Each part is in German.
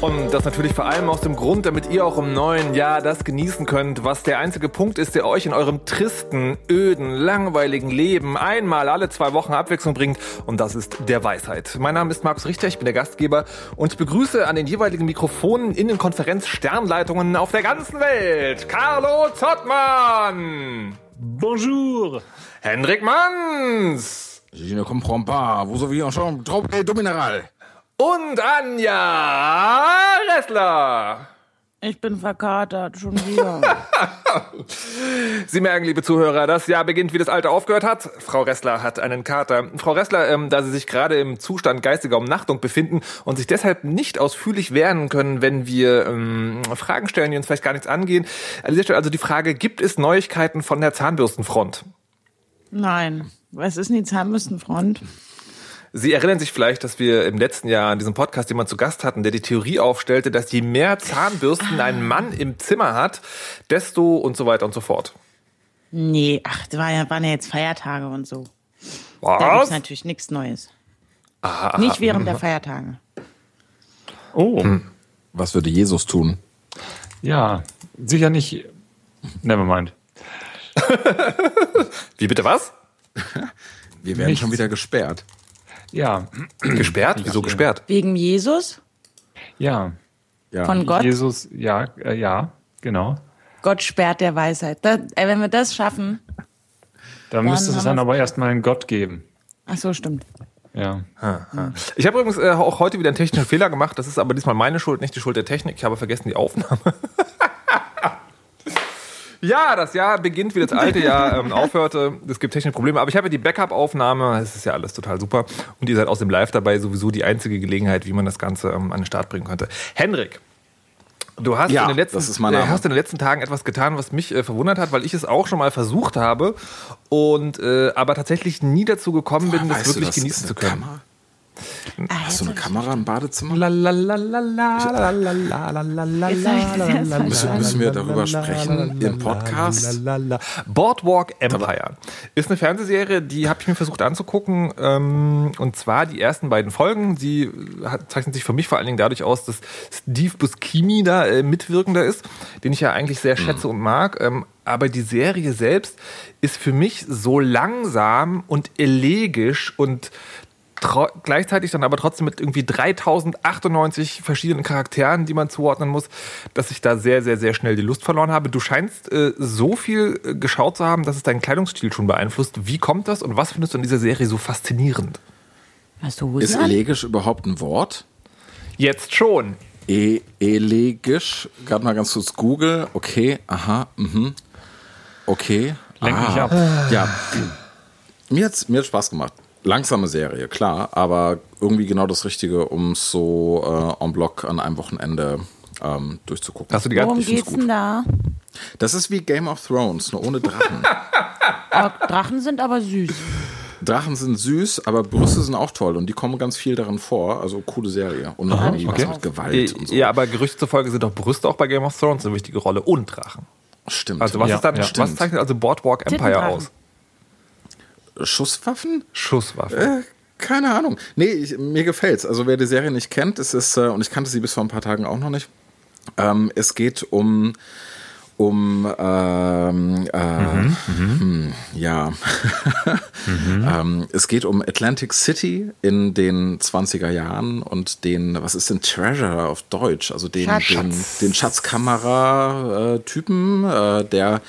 Und das natürlich vor allem aus dem Grund, damit ihr auch im neuen Jahr das genießen könnt, was der einzige Punkt ist, der euch in eurem tristen, öden, langweiligen Leben einmal alle zwei Wochen Abwechslung bringt. Und das ist der Weisheit. Mein Name ist Markus Richter, ich bin der Gastgeber und ich begrüße an den jeweiligen Mikrofonen in den Konferenz-Sternleitungen auf der ganzen Welt Carlo Zottmann. Bonjour. Hendrik Manns. Je ne comprends pas. Vous avez encore trop de minéral. Und Anja Ressler. Ich bin verkatert, schon wieder. Sie merken, liebe Zuhörer, das Jahr beginnt, wie das alte aufgehört hat. Frau Ressler hat einen Kater. Frau Ressler, ähm, da Sie sich gerade im Zustand geistiger Umnachtung befinden und sich deshalb nicht ausführlich wehren können, wenn wir ähm, Fragen stellen, die uns vielleicht gar nichts angehen. An dieser Stelle also die Frage, gibt es Neuigkeiten von der Zahnbürstenfront? Nein. Was ist denn die Zahnbürstenfront? Sie erinnern sich vielleicht, dass wir im letzten Jahr in diesem Podcast jemanden zu Gast hatten, der die Theorie aufstellte, dass je mehr Zahnbürsten ein Mann im Zimmer hat, desto und so weiter und so fort. Nee, ach, das war ja, waren ja jetzt Feiertage und so. Was? Da gibt's natürlich nichts Neues. Aha. Nicht während der Feiertage. Oh, Was würde Jesus tun? ja, sicher nicht. Nevermind. Wie bitte was? Wir werden Nichts. schon wieder gesperrt. Ja, Gesperrt? Wieso gesperrt? Wegen Jesus? ja. Ja. Von Gott? Jesus, ja, äh, ja, genau. Gott sperrt der Weisheit. Da, äh, wenn wir das schaffen. Da müsste es dann aber erstmal einen Gott geben. Ach so, stimmt. Ja. Ich habe übrigens äh, auch heute wieder einen technischen Fehler gemacht. Das ist aber diesmal meine Schuld, nicht die Schuld der Technik. Ich habe vergessen die Aufnahme. ja, das Jahr beginnt, wie das alte Jahr ähm, aufhörte. Es gibt technische Probleme, aber ich habe ja die Backup-Aufnahme. Das ist ja alles total super. Und ihr seid aus dem Live dabei sowieso die einzige Gelegenheit, wie man das Ganze ähm, an den Start bringen könnte. Henrik. Du hast, Ja, in den letzten, äh, hast in den letzten Tagen etwas getan, was mich äh, verwundert hat, weil ich es auch schon mal versucht habe und äh, aber tatsächlich nie dazu gekommen bin, das du, wirklich das genießen zu können. Kamera? Ah, Hast du eine Kamera im Badezimmer? Müssen, müssen wir darüber sprechen im Podcast? Boardwalk Empire ist eine Fernsehserie, die habe ich mir versucht anzugucken. Ähm, und zwar die ersten beiden Folgen. Sie hat, zeichnet sich für mich vor allen Dingen dadurch aus, dass Steve Buscemi da äh, mitwirkender ist, den ich ja eigentlich sehr schätze und mag. Ähm, aber die Serie selbst ist für mich so langsam und elegisch und gleichzeitig dann aber trotzdem mit irgendwie 3098 verschiedenen Charakteren, die man zuordnen muss, dass ich da sehr, sehr, sehr schnell die Lust verloren habe. Du scheinst äh, so viel äh, geschaut zu haben, dass es deinen Kleidungsstil schon beeinflusst. Wie kommt das und was findest du an dieser Serie so faszinierend? Hast du Ist elegisch überhaupt ein Wort? Jetzt schon. E elegisch? Gerade mal ganz kurz Google. Okay, aha, mhm. Okay. Lenk mich ah. ab. Ja. Mir hat's, mir hat's Spaß gemacht. Langsame Serie, klar, aber irgendwie genau das Richtige, um es so äh, en bloc an einem Wochenende ähm, durchzugucken. Hast du die Worum ganze geht's denn da? Das ist wie Game of Thrones, nur ohne Drachen. Oh, Drachen sind aber süß. Drachen sind süß, aber Brüste sind auch toll und die kommen ganz viel darin vor. Also coole Serie. Und noch irgendwie okay. was mit Gewalt und so. Ja, aber Gerüchte zufolge sind doch Brüste auch bei Game of Thrones eine wichtige Rolle und Drachen. Stimmt. Also was Ja, ist dann, ja. was zeichnet also Boardwalk Empire aus? Schusswaffen? Schusswaffen. Äh, keine Ahnung. Nee, ich, mir gefällt's. Also wer die Serie nicht kennt, es ist, äh, und ich kannte sie bis vor ein paar Tagen auch noch nicht. Ähm, es geht um um ähm, äh, hm, ja ähm, es geht um Atlantic City in den 20er Jahren und den was ist denn Treasure auf Deutsch also den Schatz. den, den Schatzkamera äh, Typen äh, der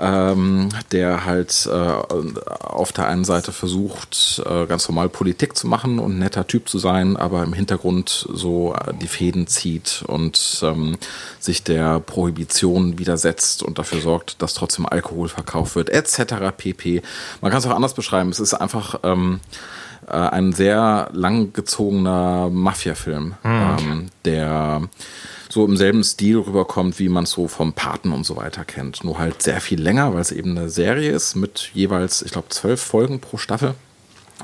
ähm, der halt äh, auf der einen Seite versucht, äh, ganz normal Politik zu machen und ein netter Typ zu sein, aber im Hintergrund so äh, die Fäden zieht und ähm, sich der Prohibition widersetzt und dafür sorgt, dass trotzdem Alkohol verkauft wird, etc. pp. Man kann es auch anders beschreiben. Es ist einfach ähm, äh, ein sehr langgezogener Mafia-Film, ähm, der so im selben Stil rüberkommt, wie man es so vom Paten und so weiter kennt. Nur halt sehr viel länger, weil es eben eine Serie ist mit jeweils, ich glaube, zwölf Folgen pro Staffel.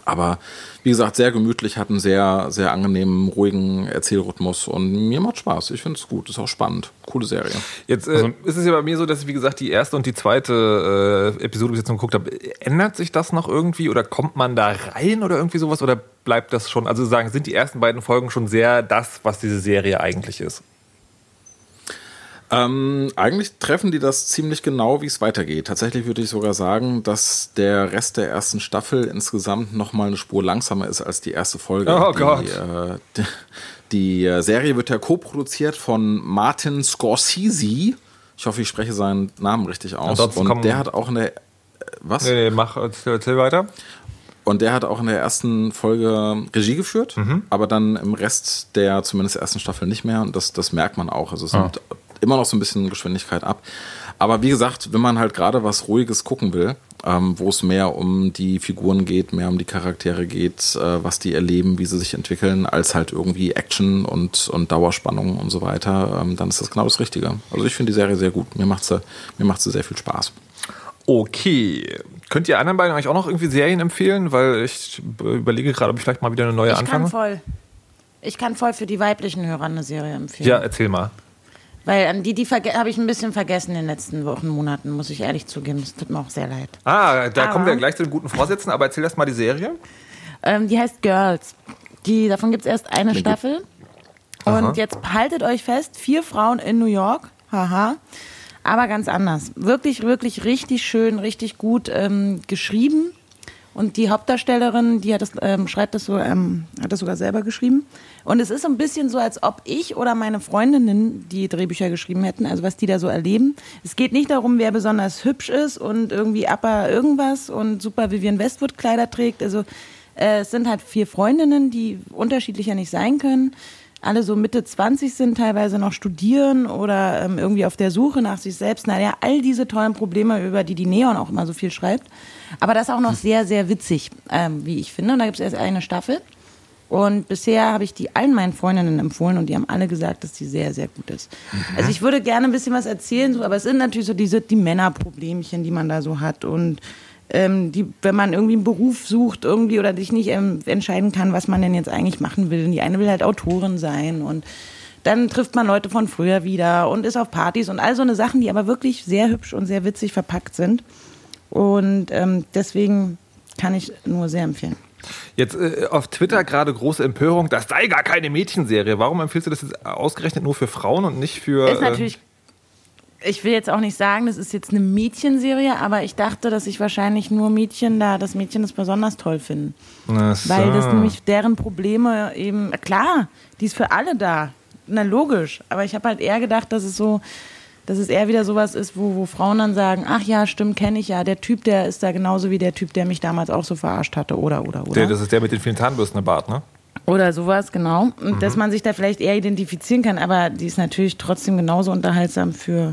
Aber wie gesagt, sehr gemütlich, hat einen sehr, sehr angenehmen, ruhigen Erzählrhythmus und mir macht Spaß. Ich finde es gut, ist auch spannend. Coole Serie. Jetzt äh, ist es ja bei mir so, dass ich, wie gesagt, die erste und die zweite äh, Episode bis jetzt noch geguckt habe. Ändert sich das noch irgendwie oder kommt man da rein oder irgendwie sowas oder bleibt das schon, also sagen, sind die ersten beiden Folgen schon sehr das, was diese Serie eigentlich ist? Ähm, eigentlich treffen die das ziemlich genau, wie es weitergeht. Tatsächlich würde ich sogar sagen, dass der Rest der ersten Staffel insgesamt noch mal eine Spur langsamer ist als die erste Folge. Oh die, Gott. Äh, die, die äh, Serie wird ja co-produziert von Martin Scorsese. Ich hoffe, ich spreche seinen Namen richtig aus. Ansonsten Und der hat auch eine äh, was? Nee, nee, mach, erzähl, weiter. Und der hat auch in der ersten Folge Regie geführt, aber dann im Rest der zumindest ersten Staffel nicht mehr. Und das, das merkt man auch. Also es nimmt immer noch so ein bisschen Geschwindigkeit ab. Aber wie gesagt, wenn man halt gerade was Ruhiges gucken will, ähm, wo es mehr um die Figuren geht, mehr um die Charaktere geht, äh, was die erleben, wie sie sich entwickeln, als halt irgendwie Action und, und Dauerspannung und so weiter, ähm, dann ist das genau das Richtige. Also ich finde die Serie sehr gut. Mir macht sie, mir macht sie sehr viel Spaß. Okay. Könnt ihr anderen beiden eigentlich auch noch irgendwie Serien empfehlen? Weil ich überlege gerade, ob ich vielleicht mal wieder eine neue Ich kann anfange. voll. Ich kann voll für die weiblichen Hörer eine Serie empfehlen. Ja, erzähl mal. Weil an die, die verge- habe ich ein bisschen vergessen in den letzten Wochen, Monaten, muss ich ehrlich zugeben. Das tut mir auch sehr leid. Ah, da Aber- kommen wir gleich zu den guten Vorsätzen, aber erzähl erst mal die Serie. Ähm, die heißt Girls. Die, davon gibt es erst eine Staffel. Und Aha. jetzt haltet euch fest, vier Frauen in New York. Haha. Aber ganz anders. Wirklich, wirklich richtig schön, richtig gut ähm, geschrieben. Und die Hauptdarstellerin, die hat das, ähm, schreibt das so, ähm, hat das sogar selber geschrieben. Und es ist ein bisschen so, als ob ich oder meine Freundinnen die Drehbücher geschrieben hätten, also was die da so erleben. Es geht nicht darum, wer besonders hübsch ist und irgendwie Upper irgendwas und super Vivian Westwood Kleider trägt. Also äh, es sind halt vier Freundinnen, die unterschiedlicher nicht sein können. Alle so Mitte 20 sind, teilweise noch studieren oder ähm, irgendwie auf der Suche nach sich selbst. Naja, all diese tollen Probleme, über die die Neon auch immer so viel schreibt. Aber das auch noch sehr, sehr witzig, ähm, wie ich finde. Und da gibt es erst eine Staffel. Und bisher habe ich die allen meinen Freundinnen empfohlen und die haben alle gesagt, dass die sehr, sehr gut ist. Also ich würde gerne ein bisschen was erzählen, so, aber es sind natürlich so diese die Männerproblemchen, die man da so hat und ähm, die, wenn man irgendwie einen Beruf sucht irgendwie oder sich nicht ähm, entscheiden kann, was man denn jetzt eigentlich machen will. Und die eine will halt Autorin sein und dann trifft man Leute von früher wieder und ist auf Partys und all so eine Sachen, die aber wirklich sehr hübsch und sehr witzig verpackt sind. Und ähm, deswegen kann ich nur sehr empfehlen. Jetzt äh, auf Twitter gerade große Empörung, das sei gar keine Mädchenserie. Warum empfiehlst du das jetzt ausgerechnet nur für Frauen und nicht für. Ist natürlich, ich will jetzt auch nicht sagen, das ist jetzt eine Mädchenserie, aber ich dachte, dass ich wahrscheinlich nur Mädchen da, das Mädchen das besonders toll finden. So. Weil das nämlich deren Probleme eben, klar, die ist für alle da. Na logisch. Aber ich habe halt eher gedacht, dass es so, dass es eher wieder sowas ist, wo, wo Frauen dann sagen, ach ja, stimmt, kenne ich ja. Der Typ, der ist da genauso wie der Typ, der mich damals auch so verarscht hatte. Oder, oder, oder. Der, das ist der mit den vielen Zahnbürsten im Bart, ne? Oder sowas, genau. Und dass man sich da vielleicht eher identifizieren kann, aber die ist natürlich trotzdem genauso unterhaltsam für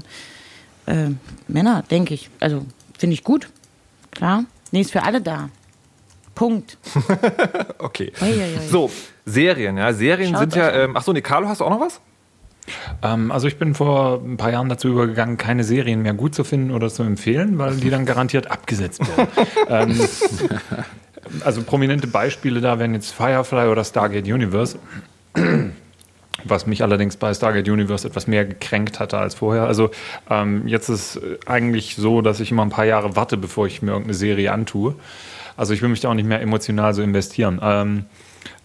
äh, Männer, denke ich. Also finde ich gut. Klar. Nee, ist für alle da. Punkt. Okay. Ui, ui, ui. So, Serien, ja. Serien Schaut sind ja. Ähm, achso, nee, Carlo, hast du auch noch was? Ähm, also ich bin vor ein paar Jahren dazu übergegangen, keine Serien mehr gut zu finden oder zu empfehlen, weil die dann garantiert abgesetzt werden. ähm, also prominente Beispiele da wären jetzt Firefly oder Stargate Universe. Was mich allerdings bei Stargate Universe etwas mehr gekränkt hatte als vorher. Also ähm, jetzt ist eigentlich so, dass ich immer ein paar Jahre warte, bevor ich mir irgendeine Serie antue. Also ich will mich da auch nicht mehr emotional so investieren. Ähm,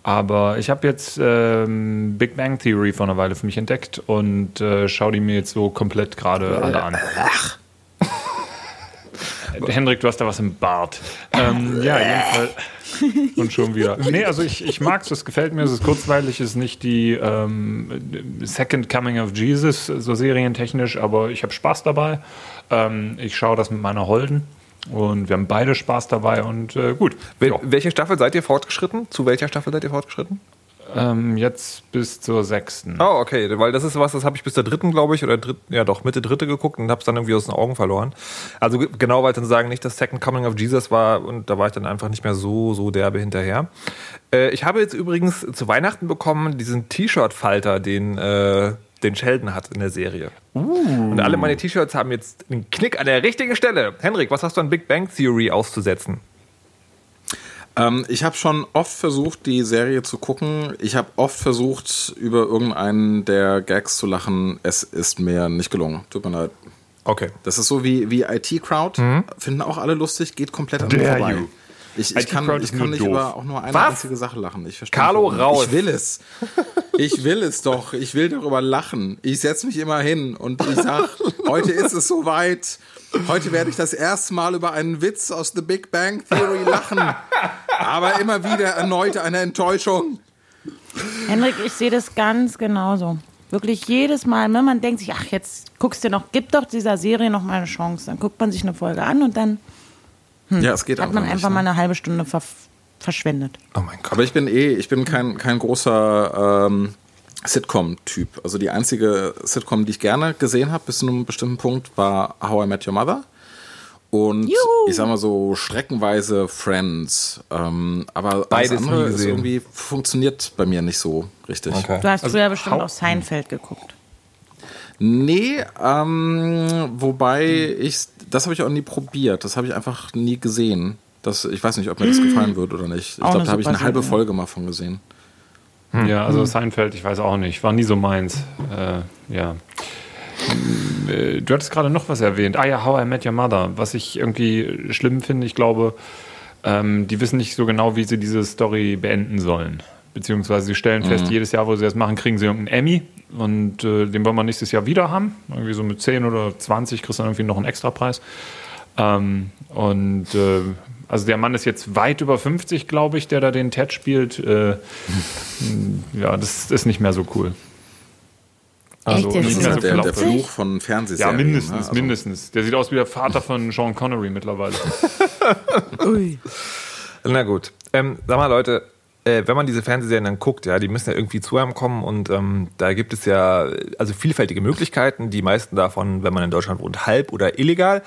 aber ich habe jetzt ähm, Big Bang Theory vor einer Weile für mich entdeckt und äh, schaue die mir jetzt so komplett gerade alle an. Äh, Hendrik, du hast da was im Bart. Ähm, ja, jedenfalls. Und schon wieder. Nee, also ich, ich mag es, es gefällt mir, es ist kurzweilig, es ist nicht die ähm, Second Coming of Jesus, so serientechnisch, aber ich habe Spaß dabei. Ähm, ich schaue das mit meiner Holden und wir haben beide Spaß dabei und äh, gut. Wel Ja. Welche Staffel seid ihr fortgeschritten? Zu welcher Staffel seid ihr fortgeschritten? Ähm, jetzt bis zur sechsten. Oh, okay, weil das ist was, das habe ich bis der dritten, glaube ich, oder dritt, ja doch, Mitte dritte geguckt und habe es dann irgendwie aus den Augen verloren. Also genau, weil dann sagen, nicht das Second Coming of Jesus war und da war ich dann einfach nicht mehr so, so derbe hinterher. Äh, ich habe jetzt übrigens zu Weihnachten bekommen diesen T-Shirt-Falter, den, äh, den Sheldon hat in der Serie. Und alle meine T-Shirts haben jetzt einen Knick an der richtigen Stelle. Henrik, was hast du an Big Bang Theory auszusetzen? Ähm, ich habe schon oft versucht, die Serie zu gucken. Ich habe oft versucht, über irgendeinen der Gags zu lachen. Es ist mir nicht gelungen. Tut mir leid. Okay. Das ist so wie, wie IT-Crowd. Finden auch alle lustig, geht komplett an mir vorbei. you. Ich, ich kann, ich kann nicht doof. über auch nur eine Was? einzige Sache lachen. Ich verstehe Carlo, nicht, raus. Ich will es. Ich will es doch. Ich will darüber lachen. Ich setze mich immer hin und ich sag, heute ist es soweit. Heute werde ich das erste Mal über einen Witz aus The Big Bang Theory lachen. Aber immer wieder erneut eine Enttäuschung. Henrik, ich sehe das ganz genauso. Wirklich jedes Mal, wenn man denkt sich, ach, jetzt guckst du noch, gib doch dieser Serie noch mal eine Chance. Dann guckt man sich eine Folge an und dann Ja, es geht hat man nicht, einfach ne? mal eine halbe Stunde ver verschwendet. Oh mein Gott. Aber ich bin eh, ich bin kein, kein großer ähm, Sitcom-Typ. Also die einzige Sitcom, die ich gerne gesehen habe, bis zu einem bestimmten Punkt, war How I Met Your Mother. Und Juhu. ich sag mal so streckenweise Friends. Ähm, aber Beides andere nie ist gesehen. irgendwie funktioniert bei mir nicht so richtig. Du hast früher bestimmt auch Seinfeld geguckt. Nee, ähm, wobei ich, das habe ich auch nie probiert. Das habe ich einfach nie gesehen. Das, ich weiß nicht, ob mir das gefallen wird oder nicht. Ich glaube, da habe ich eine halbe. Folge mal von gesehen. Ja, also Seinfeld, ich weiß auch nicht. War nie so meins. Äh, ja. Äh, Du hattest gerade noch was erwähnt. Ah ja, How I Met Your Mother. Was ich irgendwie schlimm finde, ich glaube, ähm, die wissen nicht so genau, wie sie diese Story beenden sollen. Beziehungsweise sie stellen fest, jedes Jahr, wo sie das machen, kriegen sie irgendeinen Emmy. Und äh, den wollen wir nächstes Jahr wieder haben. Irgendwie so mit 10 oder 20 kriegst du dann irgendwie noch einen Extrapreis. Ähm, und äh, also der Mann ist jetzt weit über 50, glaube ich, der da den Ted spielt. Äh, ja, das ist nicht mehr so cool. Also Echt, der nicht mehr so Der, der. Fluch von Ja, Fernsehserien. mindestens, ne? Also- mindestens. Der sieht aus wie der Vater von Sean Connery mittlerweile. Ui. Na gut. Ähm, sag mal, Leute, äh, wenn man diese Fernsehserien dann guckt, ja, die müssen ja irgendwie zu einem kommen und ähm, da gibt es ja also vielfältige Möglichkeiten. Die meisten davon, wenn man in Deutschland wohnt, halb oder illegal.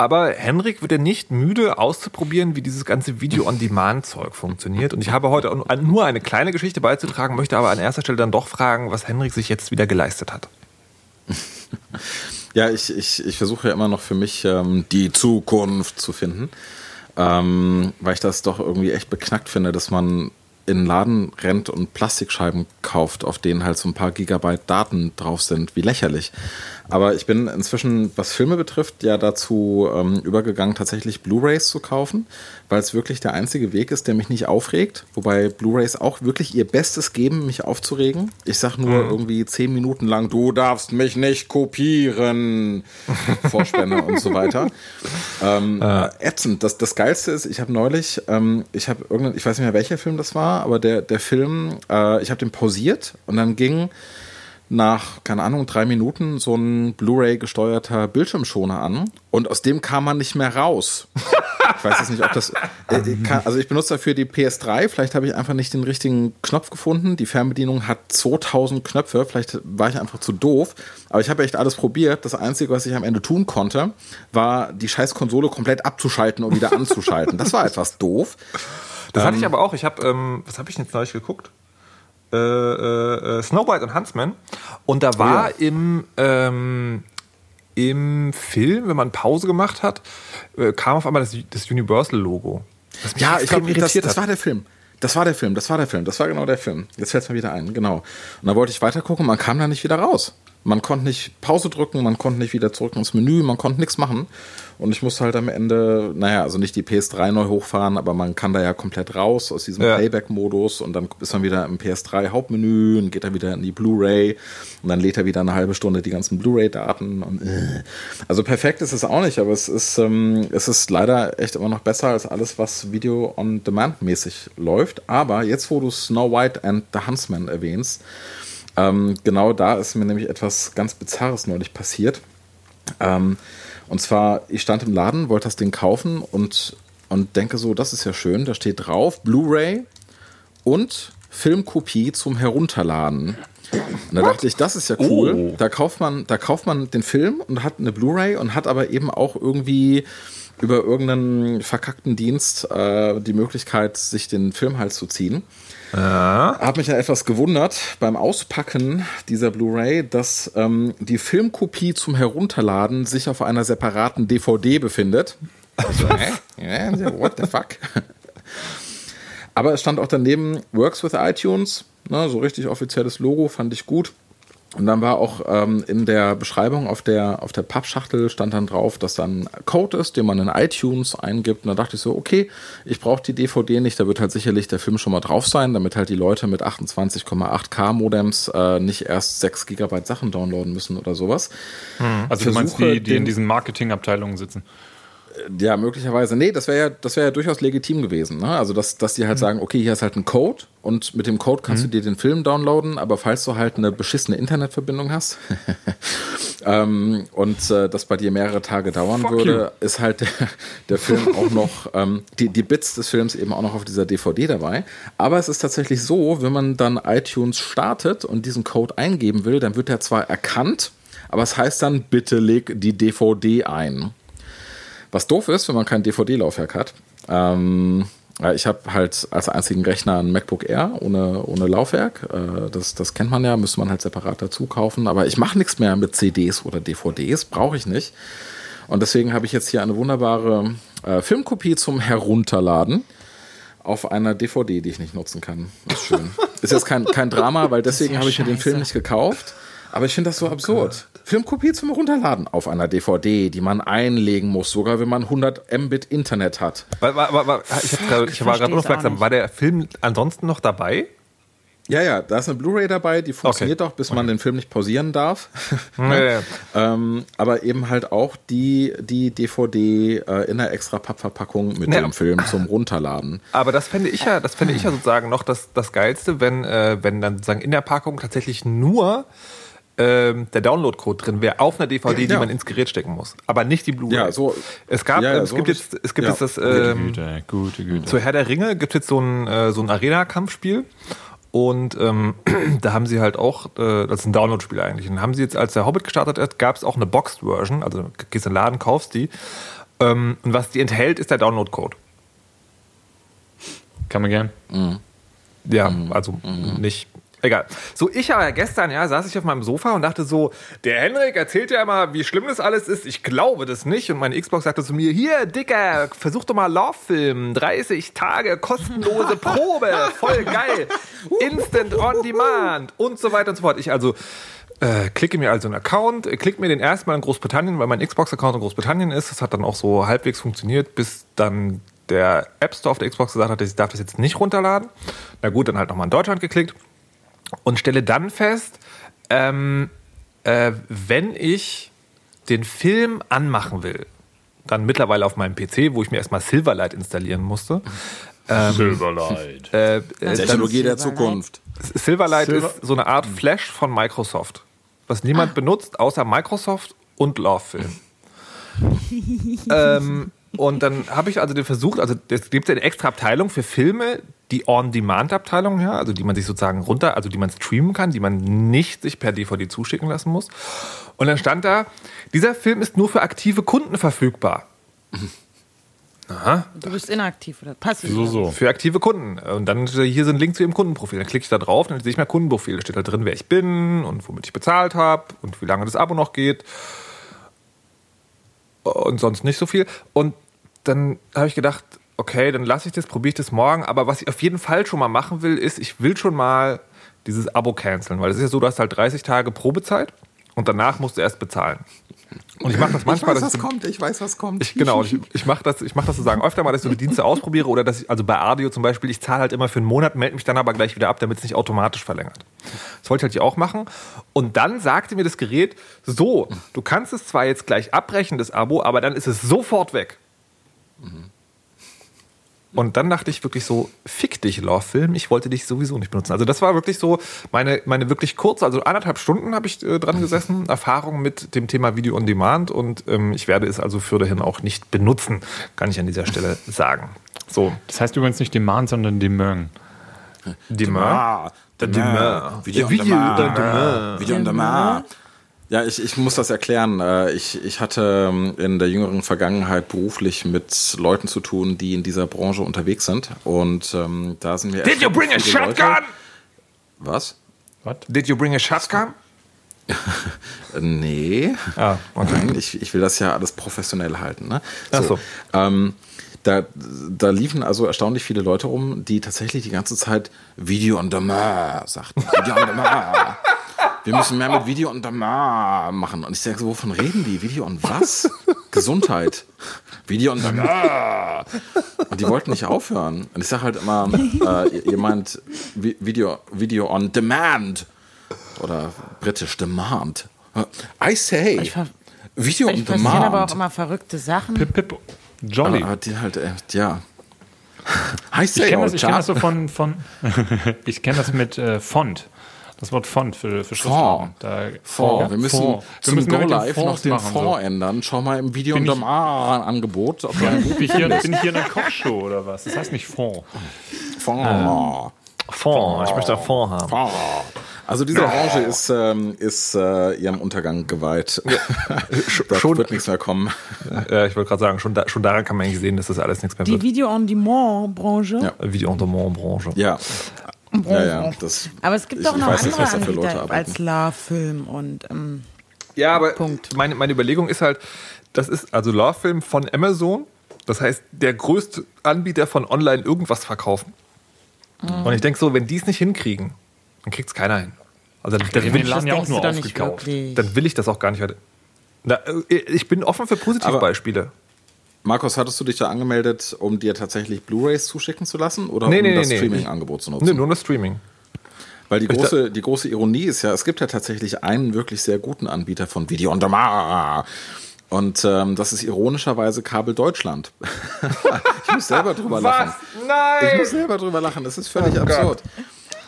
Aber Henrik wird ja nicht müde auszuprobieren, wie dieses ganze Video-on-Demand-Zeug funktioniert. Und ich habe heute nur eine kleine Geschichte beizutragen, möchte aber an erster Stelle dann doch fragen, was Henrik sich jetzt wieder geleistet hat. Ja, ich, ich, ich versuche ja immer noch für mich ähm, die Zukunft zu finden, ähm, weil ich das doch irgendwie echt beknackt finde, dass man in den Laden rennt und Plastikscheiben kauft, auf denen halt so ein paar Gigabyte Daten drauf sind. Wie lächerlich. Aber ich bin inzwischen, was Filme betrifft, ja dazu ähm, übergegangen, tatsächlich Blu-rays zu kaufen, weil es wirklich der einzige Weg ist, der mich nicht aufregt. Wobei Blu-rays auch wirklich ihr Bestes geben, mich aufzuregen. Ich sag nur irgendwie zehn Minuten lang, du darfst mich nicht kopieren. Vorspänne und so weiter. Ähm, äh, ätzend. Das, das Geilste ist, ich habe neulich, ähm, ich habe irgendein, ich weiß nicht mehr welcher Film das war, aber der, der Film, äh, ich habe den pausiert und dann ging nach, keine Ahnung, drei Minuten so ein Blu-ray gesteuerter Bildschirmschoner an und aus dem kam man nicht mehr raus. Ich weiß jetzt nicht, ob das. Äh, kann, also ich benutze dafür die PS3. Vielleicht habe ich einfach nicht den richtigen Knopf gefunden. Die Fernbedienung hat 2000 Knöpfe. Vielleicht war ich einfach zu doof. Aber ich habe echt alles probiert. Das Einzige, was ich am Ende tun konnte, war die scheiß Konsole komplett abzuschalten und wieder anzuschalten. Das war etwas doof. Das hatte ich aber auch. Ich habe, ähm, was habe ich jetzt neulich geguckt? Äh, äh, äh, Snow White und Huntsman. Und da war im, ähm, im Film, wenn man Pause gemacht hat, äh, kam auf einmal das, das Universal-Logo. Ja, ich glaube, das, das war der Film. Das war der Film, das war der Film, das war genau der Film. Jetzt fällt es mir wieder ein, genau. Und dann wollte ich weitergucken, man kam da nicht wieder raus. Man konnte nicht Pause drücken, man konnte nicht wieder zurück ins Menü, man konnte nichts machen. Und ich musste halt am Ende, naja, also nicht die PS3 neu hochfahren, aber man kann da ja komplett raus aus diesem Ja. Playback-Modus und dann ist man wieder im PS3-Hauptmenü und geht da wieder in die Blu-ray und dann lädt er wieder eine halbe Stunde die ganzen Blu-ray-Daten. und äh. Also perfekt ist es auch nicht, aber es ist, ähm, es ist leider echt immer noch besser als alles, was Video-on-Demand-mäßig läuft. Aber jetzt, wo du Snow White and the Huntsman erwähnst, ähm, genau da ist mir nämlich etwas ganz Bizarres neulich passiert. Ähm, und zwar, ich stand im Laden, wollte das Ding kaufen und, und denke so, das ist ja schön, da steht drauf Blu-ray und Filmkopie zum Herunterladen. Und da dachte ich, das ist ja cool. Oh. Da kauft man, da kauft man den Film und hat eine Blu-ray und hat aber eben auch irgendwie über irgendeinen verkackten Dienst äh, die Möglichkeit, sich den Film halt zu ziehen. Habe mich ja etwas gewundert beim Auspacken dieser Blu-ray, dass ähm, die Filmkopie zum Herunterladen sich auf einer separaten DVD befindet. Also, hä? Ja, what the fuck? Aber es stand auch daneben Works with iTunes, ne, so richtig offizielles Logo, fand ich gut. Und dann war auch ähm, in der Beschreibung auf der, auf der Pappschachtel stand dann drauf, dass dann ein Code ist, den man in iTunes eingibt. Und da dachte ich so, okay, ich brauche die DVD nicht, da wird halt sicherlich der Film schon mal drauf sein, damit halt die Leute mit 28,8K Modems äh, nicht erst 6 GB Sachen downloaden müssen oder sowas. Also du meinst die, die in diesen Marketingabteilungen sitzen. Ja, möglicherweise. Nee, das wäre ja, das wäre ja durchaus legitim gewesen. Ne? Also, dass, dass die halt sagen, okay, hier ist halt ein Code und mit dem Code kannst du dir den Film downloaden, aber falls du halt eine beschissene Internetverbindung hast ähm, und äh, das bei dir mehrere Tage dauern Fuck würde, ist halt der, der Film auch noch, ähm, die, die Bits des Films eben auch noch auf dieser DVD dabei. Aber es ist tatsächlich so, wenn man dann iTunes startet und diesen Code eingeben will, dann wird er zwar erkannt, aber es heißt dann, bitte leg die DVD ein. Was doof ist, wenn man kein DVD-Laufwerk hat. Ähm, ja, ich habe halt als einzigen Rechner ein MacBook Air ohne, ohne Laufwerk. Äh, das, das kennt man ja, müsste man halt separat dazu kaufen. Aber ich mache nichts mehr mit CDs oder DVDs, brauche ich nicht. Und deswegen habe ich jetzt hier eine wunderbare äh, Filmkopie zum Herunterladen auf einer DVD, die ich nicht nutzen kann. Ist schön. Ist jetzt kein, kein Drama, weil deswegen habe ich mir den Film nicht gekauft. Aber ich finde das so absurd. Filmkopie zum Runterladen auf einer DVD, die man einlegen muss, sogar wenn man 100 Mbit Internet hat. War, war, war, ich, grad, ich war gerade unaufmerksam. War der Film ansonsten noch dabei? Ja, ja, da ist eine Blu-ray dabei, die funktioniert auch, bis man den Film nicht pausieren darf. Ja, ja. ähm, aber eben halt auch die, die DVD äh, in der extra Pappverpackung mit Ja. dem Film zum Runterladen. Aber das fände ich ja, das fände ich ja sozusagen noch das, das Geilste, wenn, äh, wenn dann sozusagen in der Packung tatsächlich nur ähm, der Download-Code drin wäre auf einer DVD, die Ja. man ins Gerät stecken muss. Aber nicht die Blu-ray. Ja, so- Es gab, Ja, ja, es so gibt jetzt, es gibt ja. jetzt das, Gute ähm, Güte, gute Güte. Zu Herr der Ringe gibt es jetzt so ein, äh, so ein Arena-Kampfspiel. Und ähm, da haben sie halt auch, äh, das ist ein Download-Spiel eigentlich. Und haben sie jetzt, als der Hobbit gestartet ist, gab es auch eine Boxed-Version. Also gehst in den Laden, kaufst die. Ähm, und was die enthält, ist der Download-Code. Kann man gern. Ja, also nicht. Egal. So, ich aber gestern, ja, saß ich auf meinem Sofa und dachte so, der Henrik erzählt ja immer, wie schlimm das alles ist. Ich glaube das nicht. Und meine Xbox sagte zu mir, hier, Dicker, versuch doch mal Love-Film. 30 Tage kostenlose Probe. Voll geil. Instant on demand. Und so weiter und so fort. Ich also äh, klicke mir also einen Account, äh, klicke mir den erstmal in Großbritannien, weil mein Xbox-Account in Großbritannien ist. Das hat dann auch so halbwegs funktioniert, bis dann der App Store auf der Xbox gesagt hat, ich darf das jetzt nicht runterladen. Na gut, dann halt nochmal in Deutschland geklickt und stelle dann fest, ähm, äh, wenn ich den Film anmachen will, dann mittlerweile auf meinem PC, wo ich mir erstmal Silverlight installieren musste. Silverlight. Äh, äh, Technologie der Silverlight. Zukunft. Silverlight Silver- ist so eine Art Flash von Microsoft, was niemand benutzt, außer Microsoft und Lovefilm. ähm, und dann habe ich also den versucht, also es gibt eine extra Abteilung für Filme, die On-Demand-Abteilung, ja, also die man sich sozusagen runter, also die man streamen kann, die man nicht sich per DVD zuschicken lassen muss. Und dann stand da, dieser Film ist nur für aktive Kunden verfügbar. Aha, Du bist inaktiv oder passiv. So, so. für aktive Kunden. Und dann ist hier so ein Link zu ihrem Kundenprofil. Dann klicke ich da drauf, dann sehe ich mein Kundenprofil. Da steht da drin, wer ich bin und womit ich bezahlt habe und wie lange das Abo noch geht. Und sonst nicht so viel. Und dann habe ich gedacht, okay, dann lasse ich das, probiere ich das morgen. Aber was ich auf jeden Fall schon mal machen will, ist, ich will schon mal dieses Abo canceln. Weil es ist ja so, du hast halt 30 Tage Probezeit und danach musst du erst bezahlen. Und ich mache das manchmal, ich weiß, was kommt, ich weiß, was kommt. ich, genau, ich, ich mache das, ich mach das sozusagen öfter mal, dass ich so die Dienste ausprobiere oder dass ich, also bei Ardio zum Beispiel, ich zahle halt immer für einen Monat, melde mich dann aber gleich wieder ab, damit es nicht automatisch verlängert. Das wollte ich halt auch machen. Und dann sagte mir das Gerät, so, du kannst es zwar jetzt gleich abbrechen, das Abo, aber dann ist es sofort weg. Und dann dachte ich wirklich so, fick dich, Love-Film, ich wollte dich sowieso nicht benutzen. Also das war wirklich so meine, meine wirklich kurze, also anderthalb Stunden habe ich äh, dran gesessen, Erfahrung mit dem Thema Video on Demand und ähm, ich werde es also für dahin auch nicht benutzen, kann ich an dieser Stelle sagen. So, Das heißt übrigens nicht Demand, sondern Demern. Demain. Demain. Video on Video Demand. on Demand. Video on Demand. Ja, ich, ich muss das erklären. Äh, Ich, ich hatte ähm, in der jüngeren Vergangenheit beruflich mit Leuten zu tun, die in dieser Branche unterwegs sind. Und ähm, da sind wir. Did you bring a viele Leute- shotgun? Was? Did you bring a shotgun? Nee. Ah, okay. Nein, ich, ich will das ja alles professionell halten. Ne? Ach so. Ähm, da, da liefen also erstaunlich viele Leute rum, die tatsächlich die ganze Zeit Video on Demand sagten. Video on Demand. Wir müssen mehr mit Video on Demand machen. Und ich denke so, wovon reden die? Video on was? Gesundheit. Video on Demand. Und die wollten nicht aufhören. Und ich sage halt immer, äh, ihr, ihr meint Vi- Video, Video on Demand. Oder britisch Demand. I say. Ich Video on Ich passieren aber auch Demand. immer verrückte Sachen. Pip, Pip, Jolly. Aber die halt, äh, ja. I Ich say, kenne old das, ich kenn das so von, von ich kenne das mit äh, Font. Das Wort Font für, für Fond. Schriftarten. Da, Fond. Ja, Wir müssen Fond. zum Go Live noch den machen, Fond ändern. Schau mal im Video Bin und ich- dem Angebot. Ob wir ein So. Bin ich, hier, bin ich hier in einer Kochshow oder was? Das heißt nicht Fond. Fond. Fond. Ich möchte Fond haben. Fond. Also diese Branche ist, ähm, ist äh, ihrem Untergang geweiht. da schon- wird nichts mehr kommen. Ja, ich wollte gerade sagen, schon, da, schon daran kann man eigentlich sehen, dass das alles nichts mehr Die wird. Video-on-Demand-Branche. Ja. Video on demand Branche. Ja. Ja, ja, das, Aber es gibt Ich- doch noch weiß nicht, andere Anbieter arbeiten. als Love-Film und ähm, Ja, aber Punkt. Meine, meine Überlegung ist halt, das ist also Love-Film von Amazon. Das heißt, der größte Anbieter von online irgendwas verkaufen. Mhm. Und ich denke so, wenn die es nicht hinkriegen, dann kriegt es keiner hin. Also dann, dann, will ich, Laden ja auch nur aufgekauft. dann will ich das auch gar nicht weiter. Na, äh, ich bin offen für Positivbeispiele. Markus, hattest du dich da angemeldet, um dir tatsächlich Blu-Rays zuschicken zu lassen oder Nee, um nee, das nee. Streaming-Angebot zu nutzen? Nee, nur das Streaming. Weil die Ich große, die große Ironie ist ja, es gibt ja tatsächlich einen wirklich sehr guten Anbieter von Video on Demand. Und ähm, das ist ironischerweise Kabel Deutschland. ich muss selber drüber lachen. Ich Nein! muss selber drüber lachen. Das ist völlig Oh absurd.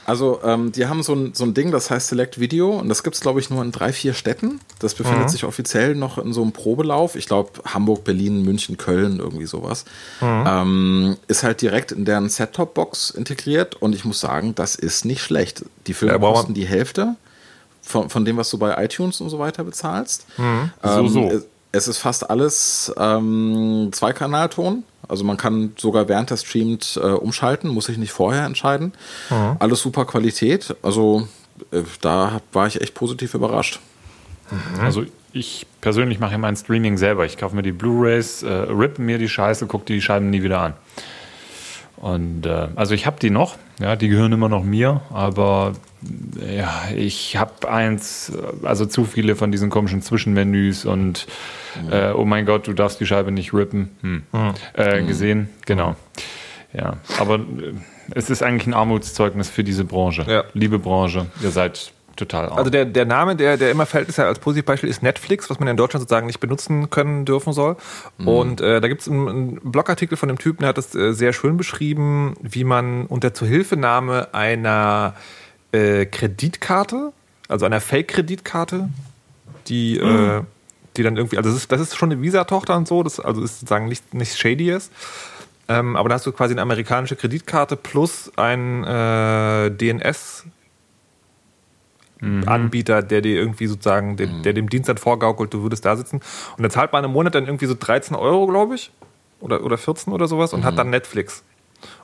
Also, ähm, die haben so ein, so ein Ding, das heißt Select Video und das gibt es, glaube ich, nur in drei, vier Städten. Das befindet sich offiziell noch in so einem Probelauf. Ich glaube, Hamburg, Berlin, München, Köln, irgendwie sowas. Ähm, ist halt direkt in deren Set-Top-Box integriert und ich muss sagen, das ist nicht schlecht. Die Filme Ja, kosten die Hälfte von, von dem, was du bei iTunes und so weiter bezahlst. Ähm, So, so. Es, ist fast alles ähm, Zweikanalton. Also man kann sogar während der streamt äh, umschalten, muss sich nicht vorher entscheiden. Alles super Qualität. Also äh, da war ich echt positiv überrascht. Also ich persönlich mache ja mein Streaming selber. Ich kaufe mir die Blu-Rays, äh, rip mir die Scheiße, gucke die Scheiben nie wieder an. Und äh, also ich habe die noch, ja, die gehören immer noch mir, aber ja, ich habe eins, also zu viele von diesen komischen Zwischenmenüs und äh, oh mein Gott, du darfst die Scheibe nicht rippen, hm. äh, gesehen, genau. Ja, aber äh, es ist eigentlich ein Armutszeugnis für diese Branche. Ja. Liebe Branche, ihr seid total arm. Also der, der Name, der, der immer fällt, ist ja als Positivbeispiel, ist Netflix, was man in Deutschland sozusagen nicht benutzen können dürfen soll. Und äh, da gibt es einen, einen Blogartikel von dem Typen, der hat das äh, sehr schön beschrieben, wie man unter Zuhilfenahme einer äh, Kreditkarte, also einer Fake-Kreditkarte, die, äh, die dann irgendwie, also das ist, das ist schon eine Visa-Tochter und so, das also ist sozusagen nicht, nichts Shadys. Ähm, aber da hast du quasi eine amerikanische Kreditkarte plus ein äh, DNS Anbieter, der dir irgendwie sozusagen, der, der dem Dienst dann vorgaukelt, du würdest da sitzen. Und dann zahlt man im Monat dann irgendwie so 13 Euro, glaube ich. Oder, oder 14 oder sowas und hat dann Netflix.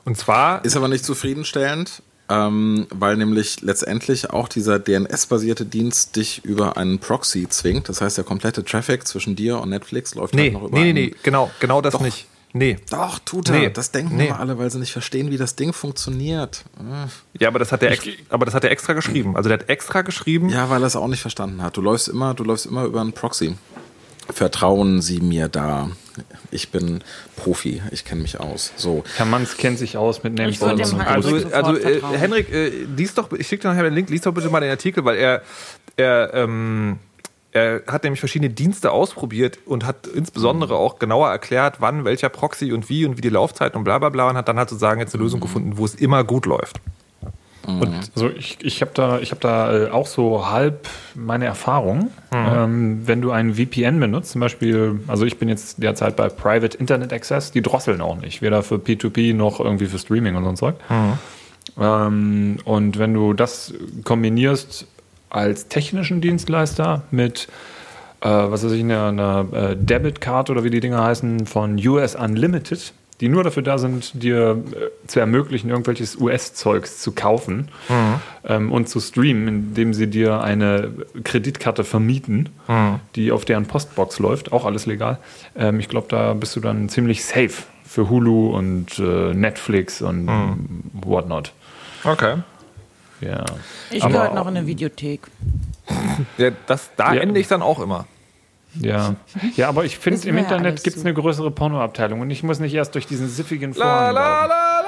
Und zwar. Ist aber nicht zufriedenstellend, ähm, weil nämlich letztendlich auch dieser DNS-basierte Dienst dich über einen Proxy zwingt. Das heißt, der komplette Traffic zwischen dir und Netflix läuft nee, halt noch über nee, nee, nee, genau, genau das Doch. nicht. Nee. Doch, tut er. Nee. Das denken Nee. immer alle, weil sie nicht verstehen, wie das Ding funktioniert. Äh. Ja, aber das hat er, ex aber das hat er extra geschrieben. Also der hat extra geschrieben. Ja, weil er es auch nicht verstanden hat. Du läufst immer, du läufst immer über einen Proxy. Vertrauen Sie mir da. Ich bin Profi, ich kenne mich aus. So. Herr Manns kennt sich aus mit Ich würde Nameservern dem und halt- Also, sofort also äh. Henrik, äh, lies doch, ich schicke dir nachher den Link, lies doch bitte mal den Artikel, weil er, er, ähm, er hat nämlich verschiedene Dienste ausprobiert und hat insbesondere auch genauer erklärt, wann welcher Proxy und wie und wie die Laufzeiten und bla bla bla und hat dann halt sozusagen jetzt eine Lösung gefunden, wo es immer gut läuft. Und Also ich, ich habe da, ich hab da äh, auch so halb meine Erfahrung. Ähm, wenn du einen VPN benutzt, zum Beispiel, also ich bin jetzt derzeit bei Private Internet Access, die drosseln auch nicht, weder für P2P noch irgendwie für Streaming und so ein Zeug. Ähm, und wenn du das kombinierst als technischen Dienstleister mit, äh, was weiß ich, einer, einer äh, Debit-Card oder wie die Dinger heißen, von US Unlimited, die nur dafür da sind, dir äh, zu ermöglichen, irgendwelches US-Zeugs zu kaufen ähm, und zu streamen, indem sie dir eine Kreditkarte vermieten, die auf deren Postbox läuft, auch alles legal. Ähm, ich glaube, da bist du dann ziemlich safe für Hulu und äh, Netflix und whatnot. Okay. Ja. Ich Aber- gehört noch in eine Videothek. Ja, das, da Ja. ende ich dann auch immer. Ja. ja, aber ich finde, im Internet gibt es eine größere Pornoabteilung und ich muss nicht erst durch diesen siffigen La, Vorhang la, la, la,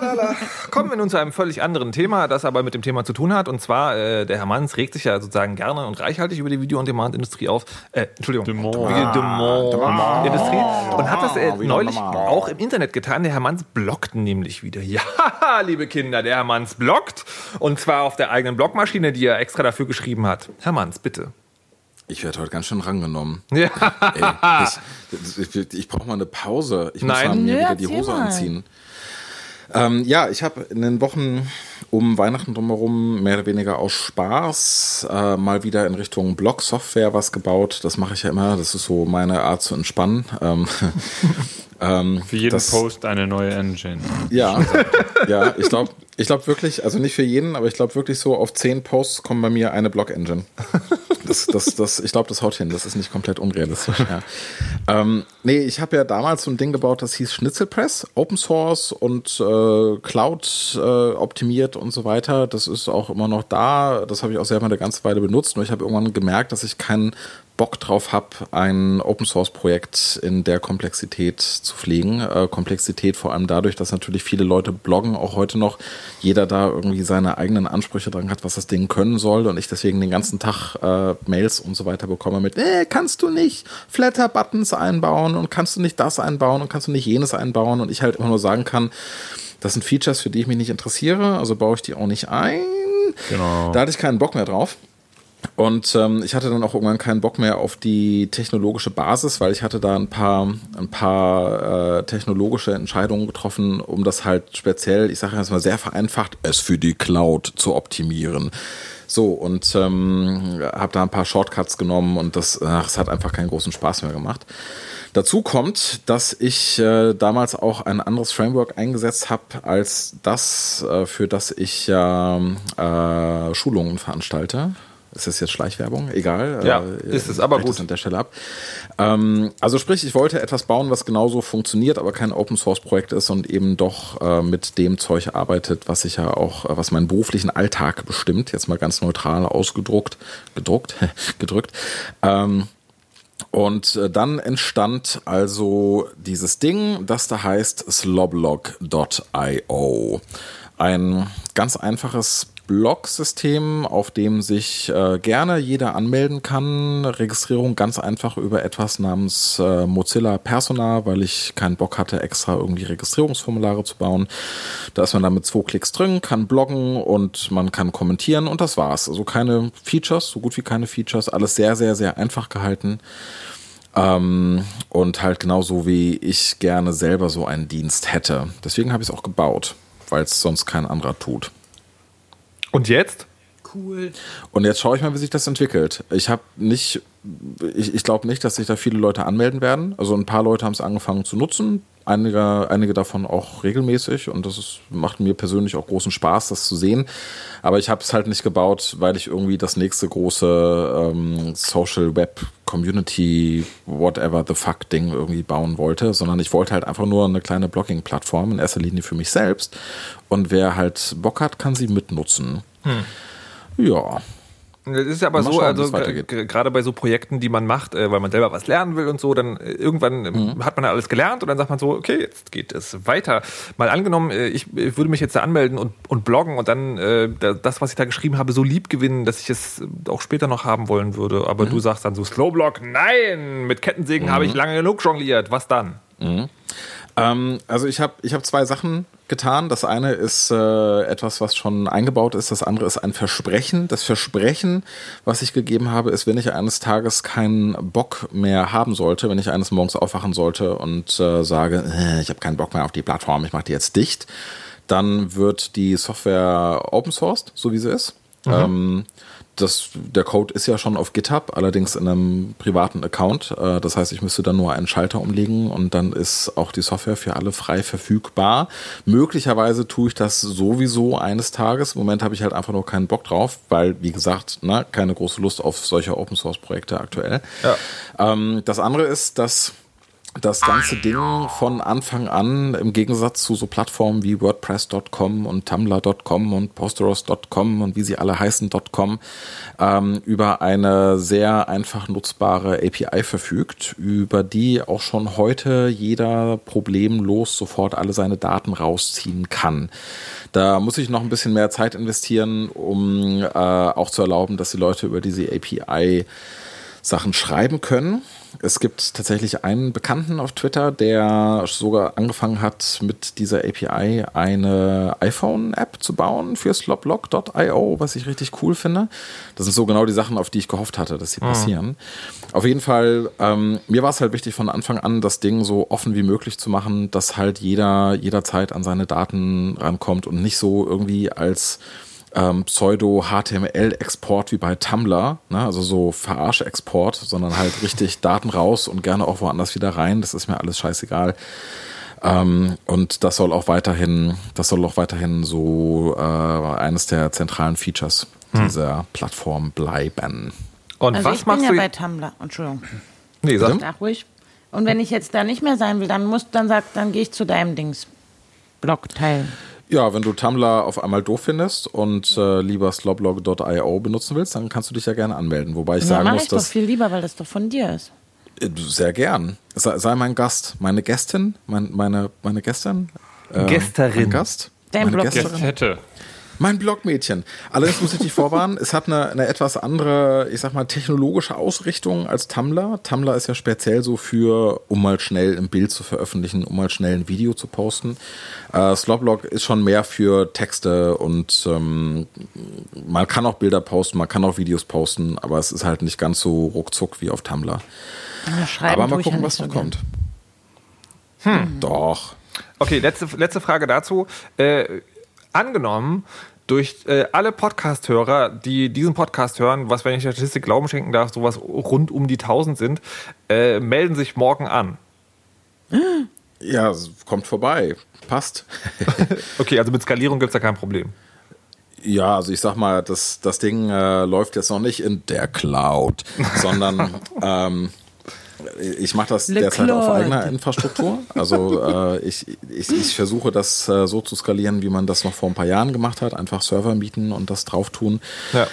la, la, la, la. Kommen wir nun zu einem völlig anderen Thema, das aber mit dem Thema zu tun hat. Und zwar, äh, der Herr Manns regt sich ja sozusagen gerne und reichhaltig über die Video-on-Demand-Industrie auf. Äh, Entschuldigung. Demont. Video-Demand-Industrie. Und hat das äh, Wieder neulich auch im Internet getan. Der Herr Manns bloggt nämlich wieder. Ja, liebe Kinder, der Herr Manns bloggt. Und zwar auf der eigenen Blogmaschine, die er extra dafür geschrieben hat. Herr Manns, bitte. Ich werde heute ganz schön rangenommen. Ja. Ey, ich ich, ich brauche mal eine Pause. Ich muss Nein. mal mir wieder die Hose mal. anziehen. Ähm, ja, ich habe in den Wochen um Weihnachten drumherum mehr oder weniger aus Spaß äh, mal wieder in Richtung Blog-Software was gebaut. Das mache ich ja immer. Das ist so meine Art zu entspannen. Ähm, ähm, Für jeden das- Post eine neue Engine. Ja, ja, ich glaube ich glaub wirklich, also nicht für jeden, aber ich glaube wirklich so auf zehn Posts kommt bei mir eine Blog-Engine. Das, das, das, ich glaube, das haut hin, das ist nicht komplett unrealistisch. Ja. Ähm, nee, ich habe ja damals so ein Ding gebaut, das hieß Schnitzelpress, Open Source und äh, Cloud äh, optimiert und so weiter. Das ist auch immer noch da. Das habe ich auch selber eine ganze Weile benutzt. Nur ich habe irgendwann gemerkt, dass ich keinen Bock drauf habe, ein Open Source Projekt in der Komplexität zu pflegen. Äh, Komplexität vor allem dadurch, dass natürlich viele Leute bloggen, auch heute noch, jeder da irgendwie seine eigenen Ansprüche dran hat, was das Ding können soll und ich deswegen den ganzen Tag äh, Mails und so weiter bekomme mit, äh, kannst du nicht Flatter-Buttons einbauen und kannst du nicht das einbauen und kannst du nicht jenes einbauen und ich halt immer nur sagen kann, das sind Features, für die ich mich nicht interessiere, also baue ich die auch nicht ein. Genau. Da hatte ich keinen Bock mehr drauf. Und ähm, ich hatte dann auch irgendwann keinen Bock mehr auf die technologische Basis, weil ich hatte da ein paar, ein paar äh, technologische Entscheidungen getroffen, um das halt speziell, ich sage jetzt mal sehr vereinfacht, es für die Cloud zu optimieren. So, und ähm, habe da ein paar Shortcuts genommen und das, ach, es hat einfach keinen großen Spaß mehr gemacht. Dazu kommt, dass ich äh, damals auch ein anderes Framework eingesetzt habe als das, äh, für das ich ja äh, Schulungen veranstalte. Ist das jetzt Schleichwerbung? Egal. Ja, Äh, ist es, aber gut. an der Stelle ab. Ähm, also sprich, ich wollte etwas bauen, was genauso funktioniert, aber kein Open Source Projekt ist und eben doch äh, mit dem Zeug arbeitet, was ich ja auch, äh, was meinen beruflichen Alltag bestimmt. Jetzt mal ganz neutral ausgedruckt, gedruckt, gedrückt. Ähm, und äh, dann entstand also dieses Ding, das da heißt sloblog.io. Ein ganz einfaches Blog-System, auf dem sich äh, gerne jeder anmelden kann. Registrierung ganz einfach über etwas namens äh, Mozilla Persona, weil ich keinen Bock hatte, extra irgendwie Registrierungsformulare zu bauen. Da ist man dann mit zwei Klicks drin, kann bloggen und man kann kommentieren und das war's. Also keine Features, so gut wie keine Features, alles sehr, sehr, sehr einfach gehalten. Ähm, und halt genauso wie ich gerne selber so einen Dienst hätte. Deswegen habe ich es auch gebaut, weil es sonst kein anderer tut. Und jetzt? Cool. Und jetzt schaue ich mal, wie sich das entwickelt. Ich habe nicht, ich, ich glaube nicht, dass sich da viele Leute anmelden werden. Also ein paar Leute haben es angefangen zu nutzen, einige, einige davon auch regelmäßig und das ist, macht mir persönlich auch großen Spaß, das zu sehen. Aber ich habe es halt nicht gebaut, weil ich irgendwie das nächste große ähm, Social Web Community whatever the fuck Ding irgendwie bauen wollte, sondern ich wollte halt einfach nur eine kleine Blogging-Plattform in erster Linie für mich selbst. Und wer halt Bock hat, kann sie mitnutzen. Ja. Das ist aber Mal so, schauen, also gerade bei so Projekten, die man macht, äh, weil man selber was lernen will und so, dann äh, irgendwann ähm, Mhm. hat man ja alles gelernt und dann sagt man so, okay, jetzt geht es weiter. Mal angenommen, äh, ich äh, würde mich jetzt da anmelden und, und bloggen und dann äh, da- das, was ich da geschrieben habe, so lieb gewinnen, dass ich es auch später noch haben wollen würde. Aber Mhm. du sagst dann so, Slowblog, nein, mit Kettensägen habe ich lange genug jongliert. Was dann? Ähm, also ich habe ich hab zwei Sachen getan. Das eine ist äh, etwas, was schon eingebaut ist. Das andere ist ein Versprechen. Das Versprechen, was ich gegeben habe, ist, wenn ich eines Tages keinen Bock mehr haben sollte, wenn ich eines Morgens aufwachen sollte und äh, sage, äh, ich habe keinen Bock mehr auf die Plattform, ich mache die jetzt dicht, dann wird die Software open sourced, so wie sie ist. Ähm, das, der Code ist ja schon auf GitHub, allerdings in einem privaten Account. Äh, Das heißt, ich müsste dann nur einen Schalter umlegen und dann ist auch die Software für alle frei verfügbar. Möglicherweise tue ich das sowieso eines Tages. Im Moment habe ich halt einfach nur keinen Bock drauf, weil, wie gesagt, ne, keine große Lust auf solche Open Source Projekte aktuell. Ähm, das andere ist, dass das ganze Ding von Anfang an im Gegensatz zu so Plattformen wie WordPress.com und Tumblr.com und Posteros.com und wie sie alle heißen.com ähm, über eine sehr einfach nutzbare API verfügt, über die auch schon heute jeder problemlos sofort alle seine Daten rausziehen kann. Da muss ich noch ein bisschen mehr Zeit investieren, um äh, auch zu erlauben, dass die Leute über diese API Sachen schreiben können. Es gibt tatsächlich einen Bekannten auf Twitter, der sogar angefangen hat, mit dieser API eine iPhone-App zu bauen für sloplog.io, was ich richtig cool finde. Das sind so genau die Sachen, auf die ich gehofft hatte, dass sie passieren. Auf jeden Fall, ähm, mir war es halt wichtig von Anfang an, das Ding so offen wie möglich zu machen, dass halt jeder jederzeit an seine Daten rankommt und nicht so irgendwie als ähm, Pseudo-HTML-Export wie bei Tumblr, ne? also so Verarsche-Export, sondern halt richtig Daten raus und gerne auch woanders wieder rein. Das ist mir alles scheißegal. Ähm, und das soll auch weiterhin, das soll auch weiterhin so äh, eines der zentralen Features dieser Plattform bleiben. Und Also was ich bin machst ja du? bei Tumblr. Entschuldigung. nee, sag. Sag ruhig. Und wenn ich jetzt da nicht mehr sein will, dann muss, dann sag, dann gehe ich zu deinem Dings. Blog teilen. Ja, wenn du Tumblr auf einmal doof findest und äh, lieber sloblog.io benutzen willst, dann kannst du dich ja gerne anmelden. Wobei ich Ja, sagen mach muss, ich doch dass viel lieber, weil das doch von dir ist. Äh, Sehr gern. Sei, sei mein Gast. Meine Gästin? Mein, meine, meine Gästin? Äh, Gästerin. Mein Gast? Dein meine Blog- Gästerin? Hätte. Mein Blogmädchen. Allerdings muss ich dich vorwarnen, es hat eine, eine etwas andere, ich sag mal, technologische Ausrichtung als Tumblr. Tumblr ist ja speziell so für, um mal schnell ein Bild zu veröffentlichen, um mal schnell ein Video zu posten. Äh, Sloblog ist schon mehr für Texte und ähm, man kann auch Bilder posten, man kann auch Videos posten, aber es ist halt nicht ganz so ruckzuck wie auf Tumblr. Aber schreiben aber mal ja gucken, nicht was so noch gern. kommt. Hm. Doch. Okay, letzte, letzte Frage dazu. Äh, angenommen, durch äh, alle Podcast-Hörer, die diesen Podcast hören, was, wenn ich der Statistik Glauben schenken darf, sowas rund um die 1000 sind, äh, melden sich morgen an. Ja, es kommt vorbei. Passt. Okay, also mit Skalierung gibt es da kein Problem. Ja, also ich sag mal, das, das Ding äh, läuft jetzt noch nicht in der Cloud, sondern ähm, ich mache das Le derzeit auf Cloud. eigener Infrastruktur. Also äh, ich, ich, ich versuche das äh, so zu skalieren, wie man das noch vor ein paar Jahren gemacht hat. Einfach Server mieten und das drauf tun. Ja.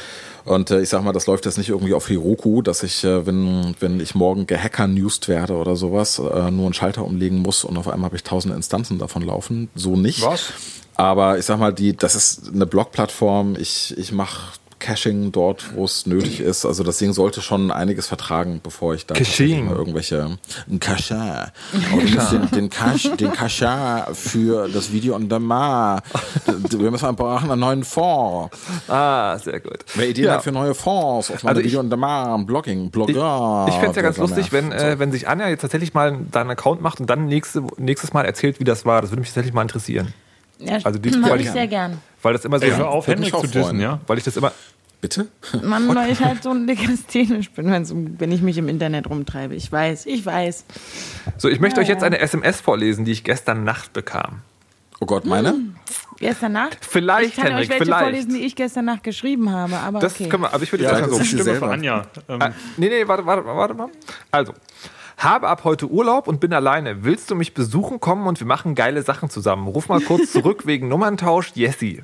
Und äh, ich sag mal, das läuft jetzt nicht irgendwie auf Heroku, dass ich, äh, wenn, wenn ich morgen gehacker-newsed werde oder sowas, äh, nur einen Schalter umlegen muss und auf einmal habe ich tausend Instanzen davon laufen. So nicht. Was? Aber ich sag mal, die, das ist eine Blog-Plattform. Ich, ich mache Caching dort, wo es nötig ist. Also das Ding sollte schon einiges vertragen, bevor ich da irgendwelche ein musst den, den, Cache, den Cachin für das Video on demand. Wir müssen brauchen einen neuen Fonds. Ah, sehr gut. Wer Ideen Ja. hat für neue Fonds auf Also ich- Video on demand, Blogging, Ich, Blogger. ich fände es ja ganz lustig, wenn, äh, wenn sich Anja jetzt tatsächlich mal deinen Account macht und dann nächste, nächstes Mal erzählt, wie das war. Das würde mich tatsächlich mal interessieren. Ja, Also die- weil ich sehr gern. Weil das immer so, Ey, hör auf, Henrik auch zu dissen, ja? weil ich das immer, Bitte? Mann, weil ich halt so ein legasthenisch bin, wenn's wenn ich mich im Internet rumtreibe. Ich weiß, ich weiß. so, ich möchte euch jetzt eine SMS vorlesen, die ich gestern Nacht bekam. Oh Gott, meine? Gestern Nacht? Vielleicht, ich kann Henrik, euch welche vielleicht. vorlesen, die ich gestern Nacht geschrieben habe, aber Das okay. können wir, also ich würde Ja, sagen so. Stimme selber. von Anja. Ähm, Ah, nee, nee, warte, warte, warte mal. Also, habe ab heute Urlaub und bin alleine. Willst du mich besuchen kommen und wir machen geile Sachen zusammen? Ruf mal kurz zurück wegen Nummerntausch, Jessie.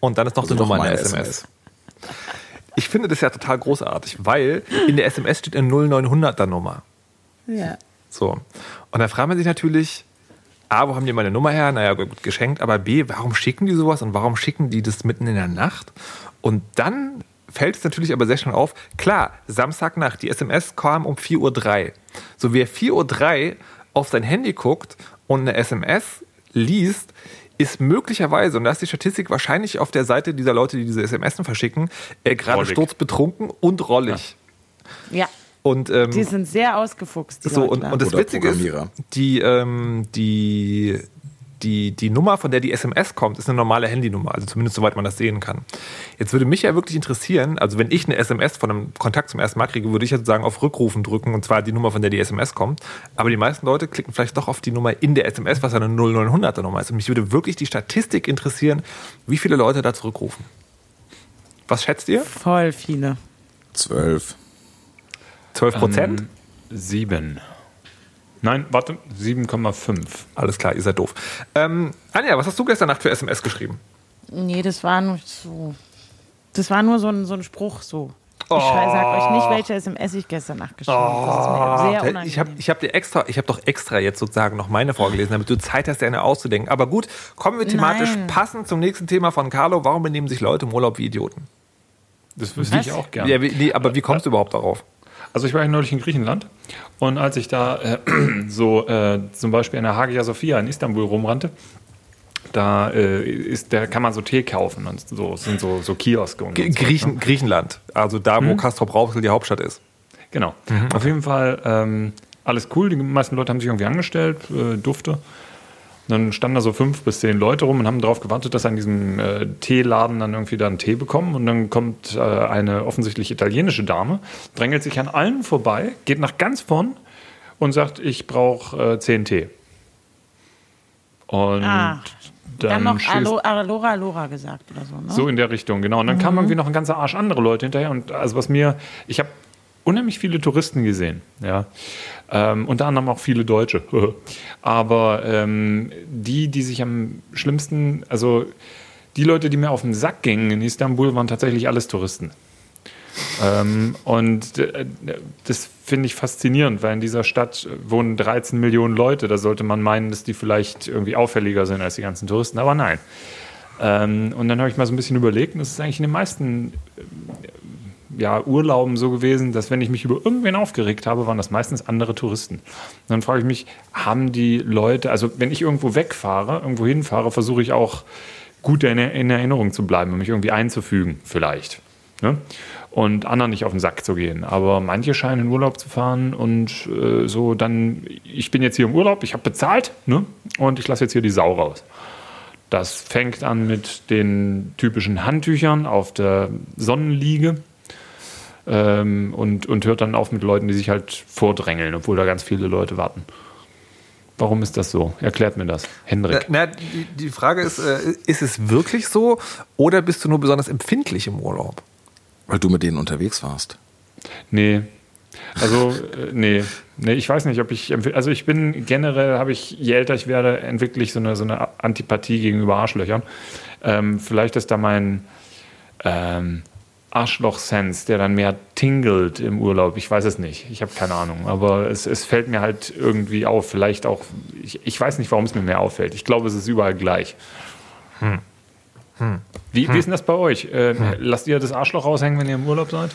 Und dann ist noch Also die noch Nummer in der SMS. SMS. Ich finde das ja total großartig, weil in der SMS steht eine 0900er Nummer. ja. So. Und da fragt man sich natürlich, A, wo haben die meine Nummer her? Naja, gut, geschenkt. Aber B, warum schicken die sowas und warum schicken die das mitten in der Nacht? Und dann fällt es natürlich aber sehr schnell auf, klar, Samstagnacht, die SMS kam um 4.03 Uhr. So, wer 4.03 Uhr auf sein Handy guckt und eine SMS liest, ist möglicherweise, und da ist die Statistik wahrscheinlich auf der Seite dieser Leute, die diese SMS verschicken, äh, gerade sturzbetrunken und rollig. ja, Und, ähm, die sind sehr ausgefuchst, die so, Leute. und, und das Witzige ist, die, ähm, die, die, die Nummer, von der die SMS kommt, ist eine normale Handynummer, also zumindest soweit man das sehen kann. Jetzt würde mich ja wirklich interessieren, also wenn ich eine SMS von einem Kontakt zum ersten Mal kriege, würde ich jetzt sagen, auf Rückrufen drücken und zwar die Nummer, von der die SMS kommt. Aber die meisten Leute klicken vielleicht doch auf die Nummer in der SMS, was eine 0900er Nummer ist. Und mich würde wirklich die Statistik interessieren, wie viele Leute da zurückrufen. Was schätzt ihr? Voll viele. Zwölf. 12 Prozent? Ähm, sieben. Nein, warte, 7,5. Alles klar, ihr seid doof. Ähm, Anja, was hast du gestern Nacht für SMS geschrieben? Nee, das war nur so. Das war nur so ein, so ein Spruch so. Ich sag euch nicht, welche SMS ich gestern Nacht geschrieben habe. Das ist mir sehr unangenehm. Ich habe ich hab dir extra, ich habe doch extra jetzt sozusagen noch meine vorgelesen, damit du Zeit hast, dir eine auszudenken. Aber gut, kommen wir thematisch Nein. passend zum nächsten Thema von Carlo. Warum benehmen sich Leute im Urlaub wie Idioten? Das wüsste Was? ich auch gerne. Ja, nee, aber wie kommst du überhaupt darauf? Also ich war ja neulich in Griechenland und als ich da äh, so äh, zum Beispiel in der Hagia Sophia in Istanbul rumrannte, da äh, ist, der kann man so Tee kaufen und so es sind so, so Kioske und G so. Griechen, Griechenland, also da, wo Castrop Rauxel die Hauptstadt ist. Genau. Auf jeden Fall ähm, alles cool. Die meisten Leute haben sich irgendwie angestellt, äh, Dufte. Dann standen da so fünf bis zehn Leute rum und haben darauf gewartet, dass sie an diesem äh, Teeladen dann irgendwie da einen Tee bekommen. Und dann kommt äh, eine offensichtlich italienische Dame, drängelt sich an allen vorbei, geht nach ganz vorn und sagt, ich brauche äh, zehn Tee. Und Ah, dann, Dann noch Alo, Alora, Alora gesagt oder so, ne? so in der Richtung, genau. Und dann kamen irgendwie noch ein ganzer Arsch andere Leute hinterher. Und also was mir, ich habe unheimlich viele Touristen gesehen, ja. Ähm, unter anderem auch viele Deutsche. Aber ähm, die, die sich am schlimmsten, also die Leute, die mir auf den Sack gingen in Istanbul, waren tatsächlich alles Touristen. Ähm, und äh, das finde ich faszinierend, weil in dieser Stadt wohnen 13 Millionen Leute. Da sollte man meinen, dass die vielleicht irgendwie auffälliger sind als die ganzen Touristen, aber nein. Ähm, und dann habe ich mal so ein bisschen überlegt, und das ist eigentlich in den meisten ja, Urlauben so gewesen, dass wenn ich mich über irgendwen aufgeregt habe, waren das meistens andere Touristen. Und dann frage ich mich, haben die Leute, also wenn ich irgendwo wegfahre, irgendwo hinfahre, versuche ich auch gut in, in Erinnerung zu bleiben und mich irgendwie einzufügen, vielleicht. Ne? Und anderen nicht auf den Sack zu gehen. Aber manche scheinen in Urlaub zu fahren und äh, so dann, ich bin jetzt hier im Urlaub, ich habe bezahlt ne? und ich lasse jetzt hier die Sau raus. Das fängt an mit den typischen Handtüchern auf der Sonnenliege ähm, und, und hört dann auf mit Leuten, die sich halt vordrängeln, obwohl da ganz viele Leute warten. Warum ist das so? Erklärt mir das, Hendrik. Na, die, die Frage ist, äh, ist es wirklich so oder bist du nur besonders empfindlich im Urlaub? Weil du mit denen unterwegs warst. Nee. Also, äh, nee. Nee, ich weiß nicht, ob ich. Also, ich bin generell, habe ich, je älter ich werde, entwickle ich so eine, so eine Antipathie gegenüber Arschlöchern. Ähm, vielleicht ist da mein ähm, Arschloch-Sense, der dann mehr tingelt im Urlaub. Ich weiß es nicht. Ich habe keine Ahnung. Aber es, es fällt mir halt irgendwie auf. Vielleicht auch. Ich, ich weiß nicht, warum es mir mehr auffällt. Ich glaube, es ist überall gleich. Wie, wie ist denn das bei euch? Äh, Lasst ihr das Arschloch raushängen, wenn ihr im Urlaub seid?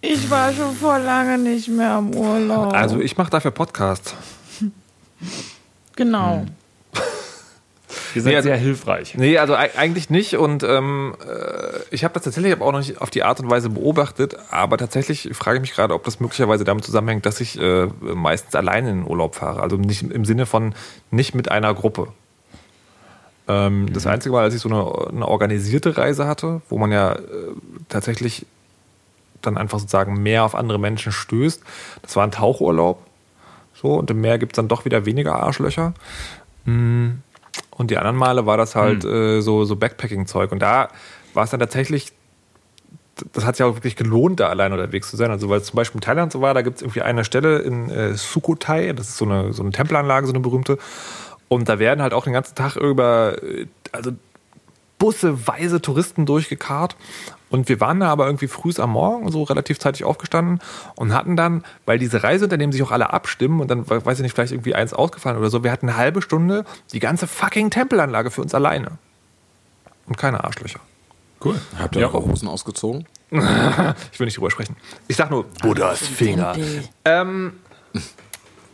Ich war schon vor lange nicht mehr im Urlaub. Also ich mache dafür Podcasts. genau. Ihr seid Nee, also- sehr hilfreich. Nee, also eig- eigentlich nicht. Und ähm, äh, ich habe das tatsächlich aber auch noch nicht auf die Art und Weise beobachtet. Aber tatsächlich frage ich mich gerade, ob das möglicherweise damit zusammenhängt, dass ich äh, meistens alleine in den Urlaub fahre. Also nicht im Sinne von nicht mit einer Gruppe. Ähm, Das einzige Mal, als ich so eine, eine organisierte Reise hatte, wo man ja äh, tatsächlich dann einfach sozusagen mehr auf andere Menschen stößt, das war ein Tauchurlaub. So, und im Meer gibt es dann doch wieder weniger Arschlöcher. Mm. Und die anderen Male war das halt äh, so, so Backpacking-Zeug. Und da war es dann tatsächlich, das hat sich auch wirklich gelohnt, da allein unterwegs zu sein. Also, weil es zum Beispiel in Thailand so war, da gibt es irgendwie eine Stelle in äh, Sukhothai, das ist so eine, so eine Tempelanlage, so eine berühmte. Und da werden halt auch den ganzen Tag über, äh, also busseweise Touristen durchgekarrt. Und wir waren da aber irgendwie früh am Morgen, so relativ zeitig aufgestanden und hatten dann, weil diese Reiseunternehmen sich auch alle abstimmen und dann, weiß ich nicht, vielleicht irgendwie eins ausgefallen oder so, wir hatten eine halbe Stunde die ganze fucking Tempelanlage für uns alleine. Und keine Arschlöcher. Cool. Habt ihr Ja. eure Hosen ausgezogen? Ich will nicht drüber sprechen. Ich sag nur, Buddhas Finger. Ähm,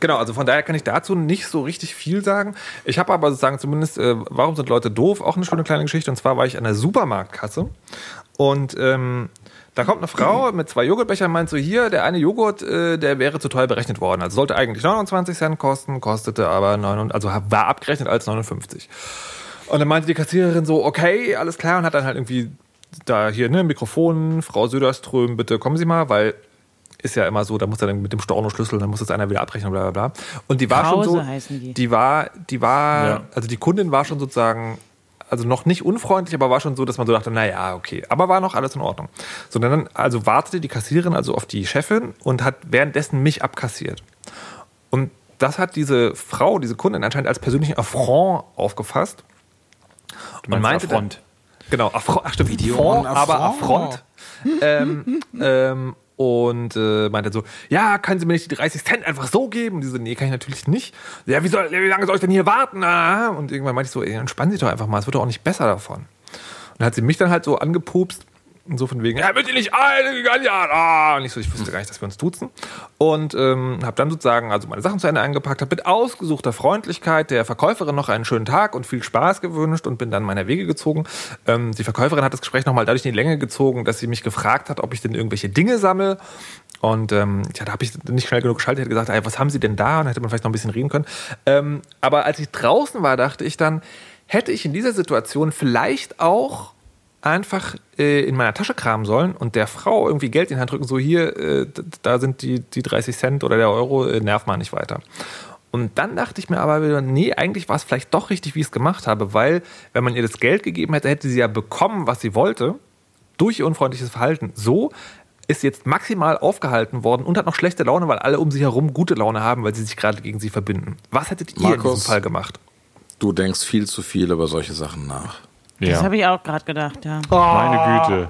Genau, also von daher kann ich dazu nicht so richtig viel sagen. Ich habe aber sozusagen zumindest, äh, warum sind Leute doof, auch eine schöne kleine Geschichte. Und zwar war ich an der Supermarktkasse und ähm, da kommt eine Frau mit zwei Joghurtbechern und meint so, hier, der eine Joghurt, äh, der wäre zu teuer berechnet worden. Also sollte eigentlich 29 Cent kosten, kostete aber 9, also war abgerechnet als 59. Und dann meinte die Kassiererin so, okay, alles klar, und hat dann halt irgendwie da hier, ne, Mikrofon, Frau Söderström, bitte kommen Sie mal, weil ist ja immer so, da muss er dann mit dem Stornoschlüssel, dann muss das einer wieder abrechnen, bla bla bla. Und die war Krause schon so, die. die war, die war, Ja. also die Kundin war schon sozusagen, also noch nicht unfreundlich, aber war schon so, dass man so dachte, naja, okay, aber war noch alles in Ordnung. So, dann also wartete die Kassiererin also auf die Chefin und hat währenddessen mich abkassiert. Und das hat diese Frau, diese Kundin anscheinend als persönlichen Affront aufgefasst. Du meinst meinte Affront. Genau, Affront, ach stimmt, Video Affront, und aber Affront. Affront. ähm, ähm, und äh, meinte so, ja, können Sie mir nicht die 30 Cent einfach so geben? Und die so, nee, kann ich natürlich nicht. Ja, wie, soll, wie lange soll ich denn hier warten? Ah. Und irgendwann meinte ich so, ey, entspannen Sie doch einfach mal, es wird doch auch nicht besser davon. Und dann hat sie mich dann halt so angepupst und so von wegen, ja, bitte nicht ein, ja. Und ich so, ich wusste gar nicht, dass wir uns duzen. Und ähm, habe dann sozusagen also meine Sachen zu Ende eingepackt, habe mit ausgesuchter Freundlichkeit der Verkäuferin noch einen schönen Tag und viel Spaß gewünscht und bin dann meiner Wege gezogen. Ähm, die Verkäuferin hat das Gespräch nochmal dadurch in die Länge gezogen, dass sie mich gefragt hat, ob ich denn irgendwelche Dinge sammle. Und ähm, ja, da habe ich nicht schnell genug geschaltet, hätte gesagt, ey, was haben Sie denn da? Und dann hätte man vielleicht noch ein bisschen reden können. Ähm, aber als ich draußen war, dachte ich dann, hätte ich in dieser Situation vielleicht auch einfach äh, in meiner Tasche kramen sollen und der Frau irgendwie Geld in die Hand drücken, so hier, äh, da sind die, die 30 Cent oder der Euro, äh, nerv mal nicht weiter. Und dann dachte ich mir aber wieder, nee, eigentlich war es vielleicht doch richtig, wie ich es gemacht habe, weil wenn man ihr das Geld gegeben hätte, hätte sie ja bekommen, was sie wollte, durch ihr unfreundliches Verhalten. So ist jetzt maximal aufgehalten worden und hat noch schlechte Laune, weil alle um sie herum gute Laune haben, weil sie sich gerade gegen sie verbinden. Was hättet ihr in Markus. diesem Fall gemacht? Du denkst viel zu viel über solche Sachen nach. Das Ja. habe ich auch gerade gedacht, ja. Meine Güte.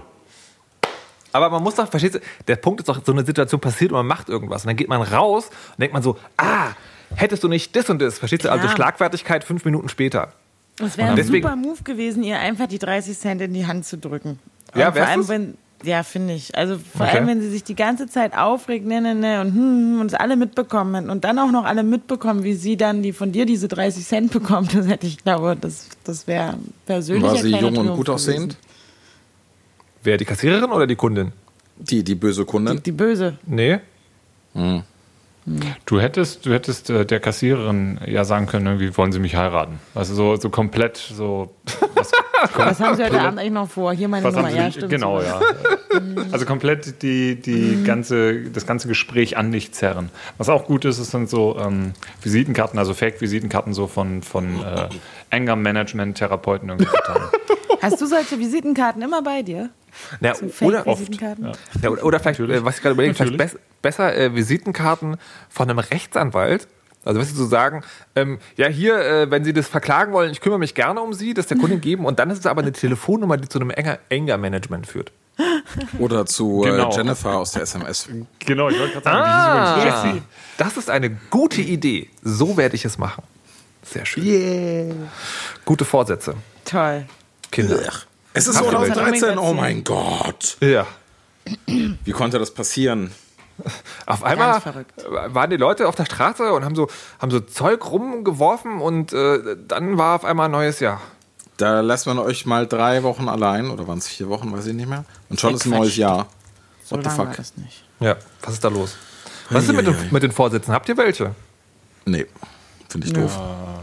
Aber man muss doch, verstehst du, der Punkt ist doch, so eine Situation passiert und man macht irgendwas. Und dann geht man raus und denkt man so, ah, hättest du nicht das und das, verstehst du? Also. Schlagfertigkeit fünf Minuten später. Es wäre ein deswegen- super Move gewesen, ihr einfach die 30 Cent in die Hand zu drücken. Ja, vor allem, wenn, ja, finde ich. Also vor Okay. allem, wenn sie sich die ganze Zeit aufregt, ne, ne, ne, und, hm, hm, und es alle mitbekommen und dann auch noch alle mitbekommen, wie sie dann, die von dir diese 30 Cent bekommt, das hätte ich, glaube, das, das wäre persönlich. War sie jung und gut aussehend? Wer, die Kassiererin oder die Kundin? Die, die böse Kundin? Die, die Böse. Nee. Du hättest, du hättest äh, der Kassiererin ja sagen können, irgendwie wollen sie mich heiraten. Also so, so komplett so. Was, Was haben sie heute Abend eigentlich noch vor? Hier meine was Nummer. Ja, stimmt. genau, ja. Also komplett die, die ganze, das ganze Gespräch an dich zerren. Was auch gut ist, es sind so ähm, Visitenkarten, also Fake-Visitenkarten so von, von äh, Anger-Management-Therapeuten irgendwie. Hast du solche Visitenkarten immer bei dir? Na, So oder, Fake-Visitenkarten? ja, oder, oder vielleicht, äh, was ich gerade überlege, vielleicht Natürlich. bess, besser äh, Visitenkarten von einem Rechtsanwalt. Also, weißt du, so sagen, ähm, ja, hier, äh, wenn Sie das verklagen wollen, ich kümmere mich gerne um Sie, das der Kundin geben und dann ist es aber eine Telefonnummer, die zu einem Anger- Anger-Management führt. Oder zu Genau. äh, Jennifer aus der SMS. genau, ich wollte gerade sagen, die hieß übrigens Jessie. Das ist eine gute Idee. So werde ich es machen. Sehr schön. Gute Vorsätze, Toll. Kinder. Es ist Habt ihr 2013, oh mein Gott. Ja. Wie konnte das passieren? Auf einmal waren die Leute auf der Straße und haben so, haben so Zeug rumgeworfen und äh, dann war auf einmal ein neues Jahr. Da lässt man euch mal drei Wochen allein, oder waren es vier Wochen, weiß ich nicht mehr. Und schon Ja, ist ein neues. Jahr. So What the fuck? das nicht. Ja, was ist da los? Was ist denn mit, den, mit den Vorsätzen? Habt ihr welche? Nee, finde ich doof.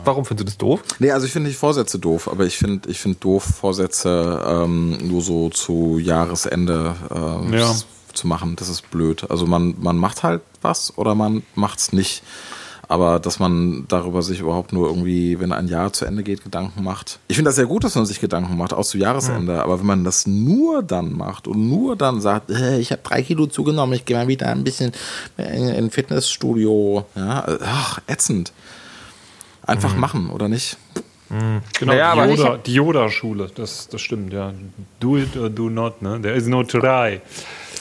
Warum findest du das doof? Nee, also ich finde nicht Vorsätze doof, aber ich finde ich find doof, Vorsätze ähm, nur so zu Jahresende ähm, Ja. zu machen. Das ist blöd. Also man, man macht halt was oder man macht es nicht. Aber dass man darüber sich überhaupt nur irgendwie, wenn ein Jahr zu Ende geht, Gedanken macht. Ich finde das sehr gut, dass man sich Gedanken macht, auch zu Jahresende. Aber wenn man das nur dann macht und nur dann sagt, äh, ich habe drei Kilo zugenommen, ich gehe mal wieder ein bisschen in in ein Fitnessstudio. Ja, äh, ach, ätzend. Einfach machen, oder nicht? Genau, Naja, aber die ich Yoda- die Yoda-Schule, das, das stimmt, ja. Do it or do not, ne? There is no try.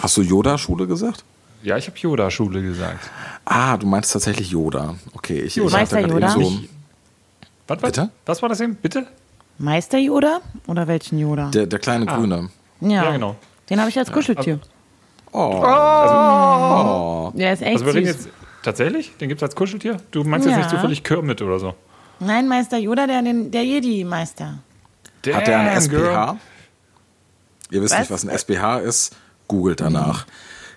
Hast du Yoda-Schule gesagt? Ja, ich habe Yoda-Schule gesagt. Ah, du meinst tatsächlich Yoda. Okay, ich, ich Yoda. Meister grad Yoda? so, Was, was, Bitte? was war das eben? Bitte? Meister Yoda oder welchen Yoda? der, der kleine Grüne. Ja, genau. Den habe ich als Kuscheltier. Oh. Der ist echt Also wir reden süß. jetzt, Tatsächlich? Den gibt es als Kuscheltier? Du meinst Ja. jetzt nicht zufällig Kermit oder so? Nein, Meister Yoda, der, der Jedi-Meister. Hat der ein Damn, girl. SPH? Ihr wisst Was? nicht, was ein SPH ist? Googelt danach.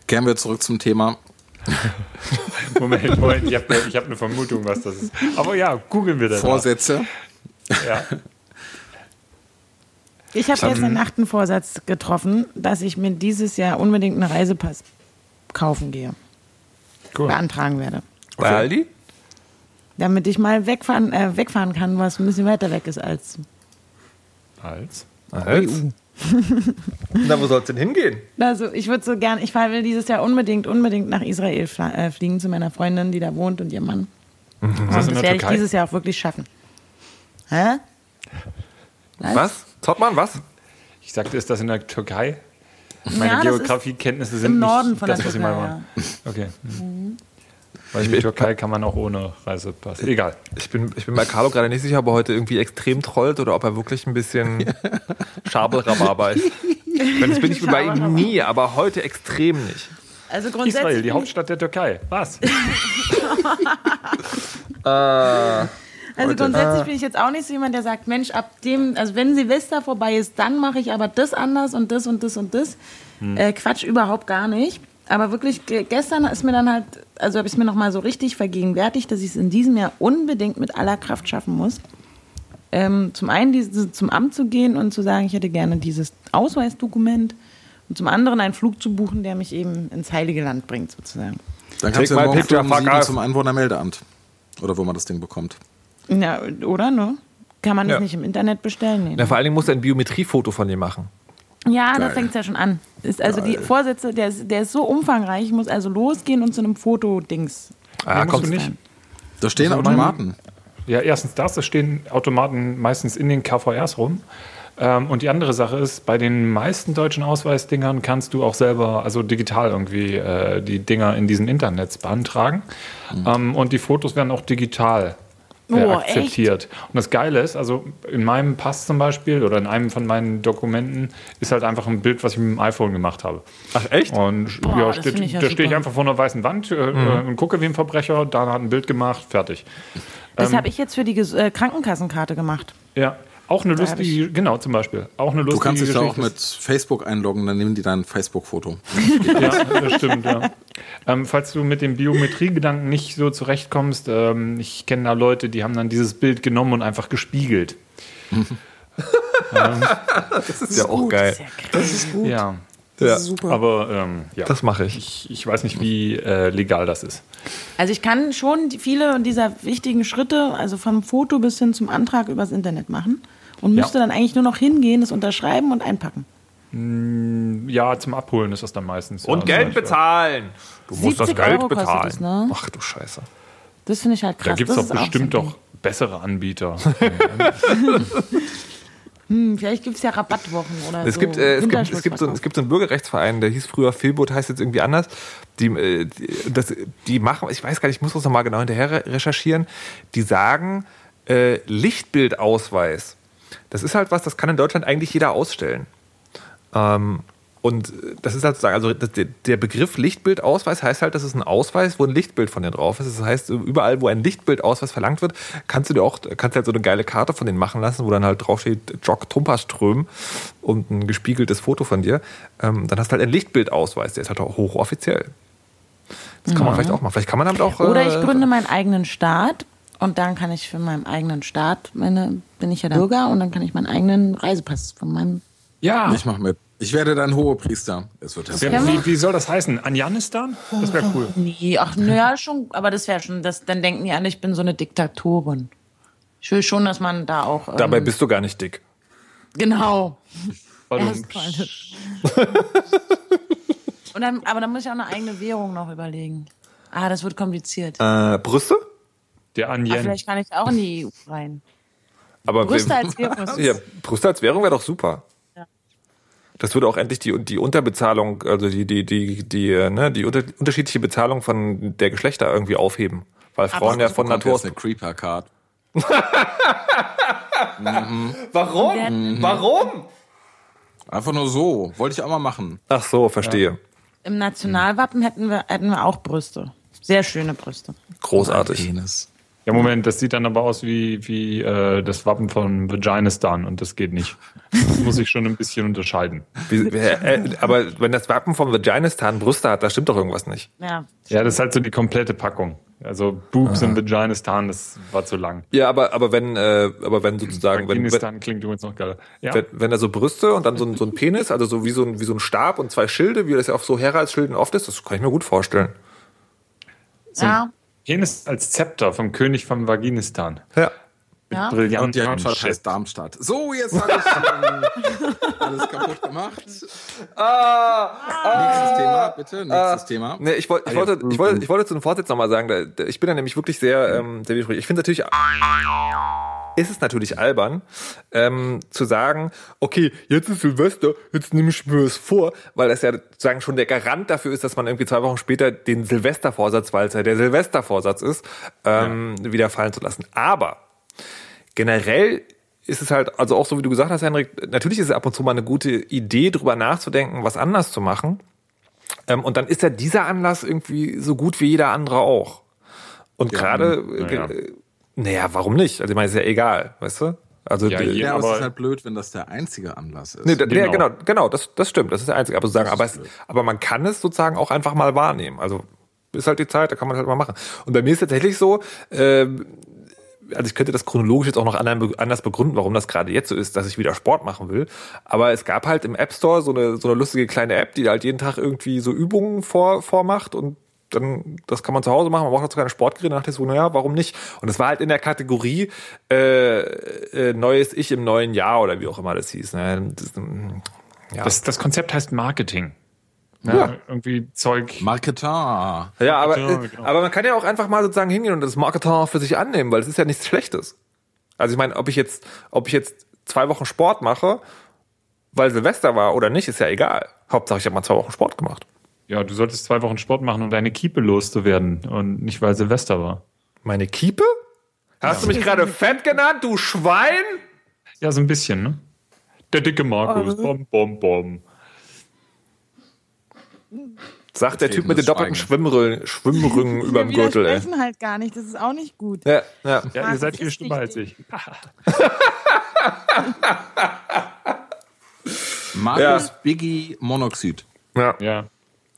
Kehren wir zurück zum Thema. Moment, Moment, ich habe ich hab eine Vermutung, was das ist. Aber ja, googeln wir das. Vorsätze. Ja. Ich habe jetzt einen achten Vorsatz getroffen, dass ich mir dieses Jahr unbedingt einen Reisepass kaufen gehe, Cool. beantragen werde. Bei Aldi? Damit ich mal wegfahren, äh, wegfahren kann, was ein bisschen weiter weg ist als. Als? Als? Na, wo soll's denn hingehen? Also ich würde so gern, ich will dieses Jahr unbedingt, unbedingt nach Israel äh, fliegen zu meiner Freundin, die da wohnt und ihrem Mann. Und das das in der werde ich dieses Jahr auch wirklich schaffen. Hä? Was? Zottmann, was? Ich sagte, ist das in der Türkei? Meine Ja, Geografiekenntnisse sind im Norden nicht von das, der was ich Türkei. mal Ja. Okay. Weil in die Türkei kann man auch ohne Reisepass. Egal. Ich bin, ich bin bei Carlo gerade nicht sicher, ob er heute irgendwie extrem trollt oder ob er wirklich ein bisschen Schabelrhabarber ist. Wenn das bin ich bei ihm nie, aber heute extrem nicht. Also grundsätzlich. Israel, die bin ich- Hauptstadt der Türkei. Was? Also grundsätzlich bin ich jetzt auch nicht so jemand, der sagt, Mensch, ab dem, also wenn Silvester vorbei ist, dann mache ich aber das anders und das und das und das. Äh, Quatsch, überhaupt gar nicht. Aber wirklich, ge- gestern ist mir dann halt, also habe ich es mir nochmal so richtig vergegenwärtigt, dass ich es in diesem Jahr unbedingt mit aller Kraft schaffen muss. Ähm, zum einen diese, zum Amt zu gehen und zu sagen, ich hätte gerne dieses Ausweisdokument und zum anderen einen Flug zu buchen, der mich eben ins Heilige Land bringt, sozusagen. Dann kannst du my ja morgen picture, früh um zum Einwohnermeldeamt. Oder wo man das Ding bekommt. Ja, oder, ne? Kann man das Ja. nicht im Internet bestellen? Nee, Ja, ne? vor allen Dingen muss er ein Biometriefoto von dir machen. Ja, da Geil. fängt es ja schon an. Ist also die Vorsätze, der ist, der ist so umfangreich, ich muss also losgehen und zu einem Fotodings. Ah, kommt du nicht. Da stehen Also Automaten. Ja, erstens das, es stehen Automaten meistens in den KVRs rum. Ähm, und die andere Sache ist, bei den meisten deutschen Ausweisdingern kannst du auch selber, also digital irgendwie, äh, die Dinger in diesen Internets beantragen. Ähm, und die Fotos werden auch digital äh, Oh, akzeptiert. Und das Geile ist, also in meinem Pass zum Beispiel oder in einem von meinen Dokumenten ist halt einfach ein Bild, was ich mit dem iPhone gemacht habe. Ach, echt? Und Boah, ja, steht, ja da stehe ich einfach vor einer weißen Wand äh, äh, und gucke wie ein Verbrecher, Dana hat ein Bild gemacht, fertig. Das habe ich jetzt für die Ges- äh, Krankenkassenkarte gemacht. Ja, auch eine Da lustige, genau zum Beispiel. Auch eine Du lustige kannst dich da auch mit Facebook einloggen, dann nehmen die dein Facebook-Foto. Ja, das stimmt, ja. Ähm, falls du mit dem Biometriegedanken nicht so zurechtkommst, ähm, ich kenne da Leute, die haben dann dieses Bild genommen und einfach gespiegelt. Das ist ja auch geil. Das ist ja krass. Das ist gut. Ja, Ja, aber ähm, ja. das mache ich. ich. Ich weiß nicht, wie äh, legal das ist. Also ich kann schon viele dieser wichtigen Schritte, also vom Foto bis hin zum Antrag übers Internet machen und Ja. müsste dann eigentlich nur noch hingehen, das unterschreiben und einpacken. Ja, zum Abholen ist das dann meistens. Und ja, Geld bezahlen. Du musst das 70 Geld Euro bezahlen. es, ne? Ach du Scheiße. Das finde ich halt krass. Da gibt es Das doch bestimmt doch bessere Anbieter. Hm, vielleicht gibt es ja Rabattwochen oder Es so. gibt, äh, es, gibt, es, gibt so, es gibt so einen Bürgerrechtsverein, der hieß früher Filbot, heißt jetzt irgendwie anders. Die, äh, die, das, die machen, ich weiß gar nicht, ich muss das nochmal genau hinterher re- recherchieren. Die sagen, äh, Lichtbildausweis. Das ist halt was, das kann in Deutschland eigentlich jeder ausstellen. Ähm, und das ist halt sozusagen, also der- Begriff Lichtbildausweis heißt halt, das ist ein Ausweis, wo ein Lichtbild von dir drauf ist. Das heißt, überall, wo ein Lichtbildausweis verlangt wird, kannst du dir auch, kannst du halt so eine geile Karte von denen machen lassen, wo dann halt draufsteht, Jock Tumperström und ein gespiegeltes Foto von dir. Ähm, dann hast du halt einen Lichtbildausweis, der ist halt auch hochoffiziell. Das kann man vielleicht auch machen. Vielleicht kann man damit auch. Oder äh, ich gründe meinen eigenen Staat und dann kann ich für meinen eigenen Staat, meine, bin ich ja der Bürger und dann kann ich meinen eigenen Reisepass von meinem. ja, Ich mach mit. Ich werde dein Hohepriester. Es wird Wer- hervorragend. wie, wie soll das heißen? Anjanistan? Das wäre cool. Nee, ach, naja, schon, aber das wäre schon, das, dann denken die alle, ich bin so eine Diktatorin. Ich will schon, dass man da auch. Ähm, Dabei bist du gar nicht dick. Genau. Erstmal. Und dann, aber dann muss ich auch eine eigene Währung noch überlegen. Ah, das wird kompliziert. Äh, Brüste? Der Aber Anjen. vielleicht kann ich auch in die EU rein. Aber Brüste als Währung Ja, Brüste als Währung wäre doch super. Das würde auch endlich die, die Unterbezahlung, also die, die, die, die, äh, ne, die unter, unterschiedliche Bezahlung von der Geschlechter irgendwie aufheben. Weil Frauen ja von Natur aus. eine Creeper-Card. Warum? Warum? Einfach nur so. Wollte ich auch mal machen. Ach so, verstehe. Im Nationalwappen hätten wir, hätten wir auch Brüste. Sehr schöne Brüste. Großartig. Penis. Ja, Moment, das sieht dann aber aus wie, wie äh, das Wappen von Vaginistan und das geht nicht. Das muss ich schon ein bisschen unterscheiden. Wie, äh, aber wenn das Wappen vom Vaginistan Brüste hat, da stimmt doch irgendwas nicht. Ja. Ja, das ist halt so die komplette Packung. Also Boobs und Vaginistan, das war zu lang. Ja, aber, aber wenn, äh, aber wenn sozusagen, wenn, wenn, Vaginistan klingt übrigens noch geiler. Ja, wenn, wenn da so Brüste und dann so ein, so ein Penis, also so wie so ein, wie so ein Stab und zwei Schilde, wie das ja auf so Heraldsschilden oft ist, das kann ich mir gut vorstellen. Ja. Penis als Zepter vom König von Vaginistan. Ja. Mit Ja. Und die Hauptstadt heißt Darmstadt. So, jetzt habe ich ähm, alles kaputt gemacht. nächstes Thema, bitte. Nächstes Thema. Nee, ich, wollt, ich, wollte, ich, wollte, ich wollte zu dem Vorsitz nochmal sagen, da, ich bin da nämlich wirklich sehr, ähm, sehr widersprüchlich. Ich finde natürlich, ist es natürlich albern, ähm, zu sagen, okay, jetzt ist Silvester, jetzt nehme ich mir es vor, weil das ja sozusagen schon der Garant dafür ist, dass man irgendwie zwei Wochen später den Silvestervorsatz, weil es ja der Silvestervorsatz ist, ähm, wieder fallen zu lassen. Aber generell ist es halt, also auch so wie du gesagt hast, Henrik, natürlich ist es ab und zu mal eine gute Idee, drüber nachzudenken, was anders zu machen. Ähm, und dann ist ja dieser Anlass irgendwie so gut wie jeder andere auch. Und gerade, naja. Äh, naja, warum nicht? Also ich meine, ist ja egal, weißt du? Also Ja, äh, Ja, aber es ist halt blöd, wenn das der einzige Anlass ist. Nee, da, genau. Genau. genau, genau, das, das stimmt, das ist der einzige. Aber, sozusagen, aber, es, aber man kann es sozusagen auch einfach mal wahrnehmen. Also ist halt die Zeit, da kann man halt mal machen. Und bei mir ist tatsächlich so, ähm, also ich könnte das chronologisch jetzt auch noch anders begründen, warum das gerade jetzt so ist, dass ich wieder Sport machen will. Aber es gab halt im App Store so eine, so eine lustige kleine App, die halt jeden Tag irgendwie so Übungen vor, vormacht und dann, das kann man zu Hause machen, man braucht dazu keine Sportgeräte, dann dachte ich so, naja, warum nicht? Und es war halt in der Kategorie äh, äh, Neues Ich im neuen Jahr oder wie auch immer das hieß. Ne? Das, ähm, ja. Das, das Konzept heißt Marketing. Ja, Irgendwie Zeug. Marketer. Ja, aber, Genau, äh, genau. aber man kann ja auch einfach mal sozusagen hingehen und das Marketing für sich annehmen, weil es ist ja nichts Schlechtes. Also ich meine, ob ich jetzt, ob ich jetzt zwei Wochen Sport mache, weil Silvester war oder nicht, ist ja egal. Hauptsache ich habe mal zwei Wochen Sport gemacht. Ja, du solltest zwei Wochen Sport machen, um deine Kiepe loszuwerden und nicht, weil Silvester war. Meine Kiepe? Hast du mich gerade fett genannt, du Schwein? Ja, so ein bisschen, ne? Der dicke Markus. Bom, bom, bom. Sagt der Typ mit den doppelten Schwimmrüllen, Schwimmrücken überm Wir Gürtel, ey. widersprechen halt gar nicht, das ist auch nicht gut. Ja, ja. Ja, ihr Markus seid viel schlimmer als ich. wichtig. Markus Ja. Biggie Monoxid. ja. Ja.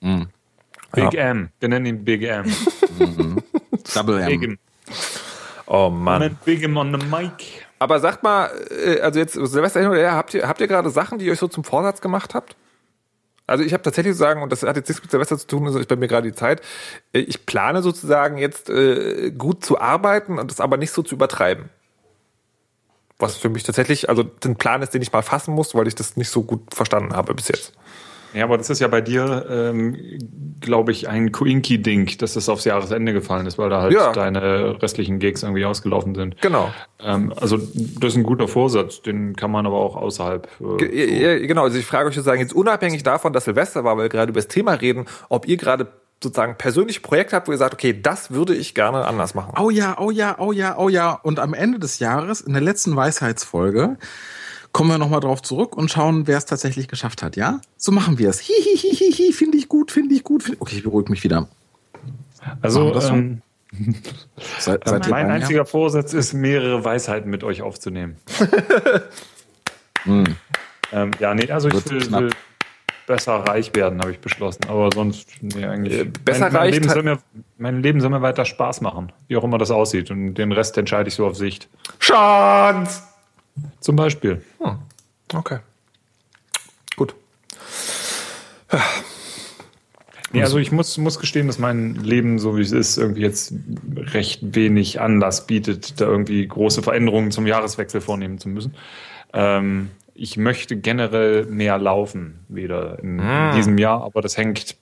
Big M. Wir nennen ihn Big M. Double Big M. M. Oh Mann. Moment, Big M on the mic. Aber sagt mal, äh, also jetzt Silvester hin oder her, habt ihr, habt ihr gerade Sachen, die ihr euch so zum Vorsatz gemacht habt? Also ich habe tatsächlich zu sagen, und das hat jetzt nichts mit Silvester zu tun, das ist bei mir gerade die Zeit, äh, ich plane sozusagen jetzt äh, gut zu arbeiten und das aber nicht so zu übertreiben. Was für mich tatsächlich, also ein Plan ist, den ich mal fassen muss, weil ich das nicht so gut verstanden habe bis jetzt. Ja, aber das ist ja bei dir, ähm, glaube ich, ein Coinky-Ding, dass das aufs Jahresende gefallen ist, weil da halt Ja. deine restlichen Gigs irgendwie ausgelaufen sind. Genau. Ähm, also das ist ein guter Vorsatz, den kann man aber auch außerhalb. Äh, ja, Genau, also ich frage euch sozusagen jetzt unabhängig davon, dass Silvester war, weil wir gerade über das Thema reden, ob ihr gerade sozusagen persönlich Projekt habt, wo ihr sagt, okay, das würde ich gerne anders machen. Oh ja, oh ja, oh ja, oh ja. Und am Ende des Jahres, in der letzten Weisheitsfolge, kommen wir nochmal drauf zurück und schauen, wer es tatsächlich geschafft hat, ja? So machen wir es. Hihihihihi, finde ich gut, finde ich gut. Find okay, ich beruhige mich wieder. also ähm, seid ihr mein mir? einziger Vorsatz ist, mehrere Weisheiten mit euch aufzunehmen. ähm, ja, nee, also ich Wird will, knapp. will besser reich werden, habe ich beschlossen. Aber sonst, nee, eigentlich. Äh, besser mein, mein reich Leben soll mir, mein Leben soll mir weiter Spaß machen, wie auch immer das aussieht. Und den Rest entscheide ich so auf Sicht. Chance! Zum Beispiel. Okay. Gut. Nee, also ich muss, muss gestehen, dass mein Leben, so wie es ist, irgendwie jetzt recht wenig Anlass bietet, da irgendwie große Veränderungen zum Jahreswechsel vornehmen zu müssen. Ähm, ich möchte generell mehr laufen wieder in diesem Jahr, aber das hängt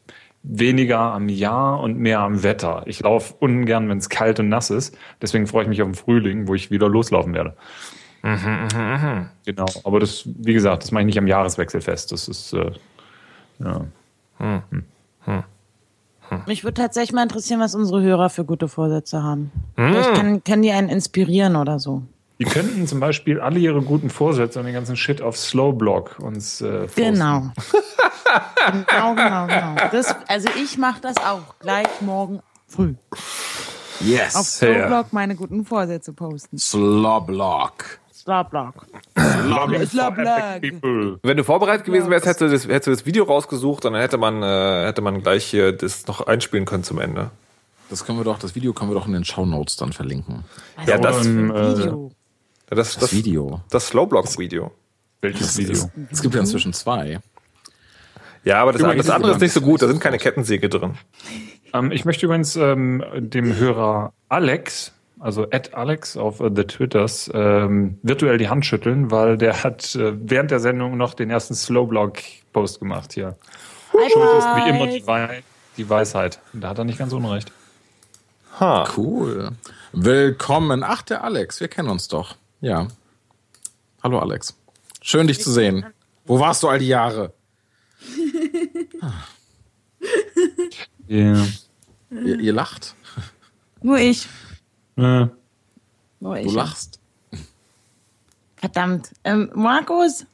weniger am Jahr und mehr am Wetter. Ich laufe ungern, wenn es kalt und nass ist. Deswegen freue ich mich auf den Frühling, wo ich wieder loslaufen werde. Genau, aber das, wie gesagt, das mache ich nicht am Jahreswechsel fest. Das ist, äh, ja. Mich würde tatsächlich mal interessieren, was unsere Hörer für gute Vorsätze haben. Vielleicht kann, kann die einen inspirieren oder so. Die könnten zum Beispiel alle ihre guten Vorsätze und den ganzen Shit auf Slowblog uns äh, posten. Genau. genau, genau, genau. Das, also ich mache das auch gleich morgen früh auf Yes. Slowblog meine guten Vorsätze posten. Sloblock. Slowblog. People. Wenn du vorbereitet gewesen wärst, hättest du das, hättest du das Video rausgesucht und dann hätte man, äh, hätte man gleich hier das noch einspielen können zum Ende. Das können wir doch, das Video können wir doch in den Shownotes dann verlinken. Ja, das, äh, Video. das, Das das, Video. das Slowblog-Video. welches Video? Es gibt ja inzwischen zwei. Ja, aber das, das andere ist nicht so gut, da sind keine Kettensäge drin. Ähm, ich möchte übrigens ähm, dem Hörer Alex, also at Alex auf äh, the Twitters, ähm, virtuell die Hand schütteln, weil der hat äh, während der Sendung noch den ersten Slowblog-Post gemacht hier. Schuld ist wie immer die, Wei die Weisheit. Und Da hat er nicht ganz unrecht. Ha. Cool. Willkommen. Ach, der Alex, wir kennen uns doch. Ja. Hallo Alex. Schön dich zu sehen. Wo warst du all die Jahre? Yeah. Ihr, ihr lacht. Nur ich. Äh, Nur Du lachst. Verdammt. Ähm, Markus?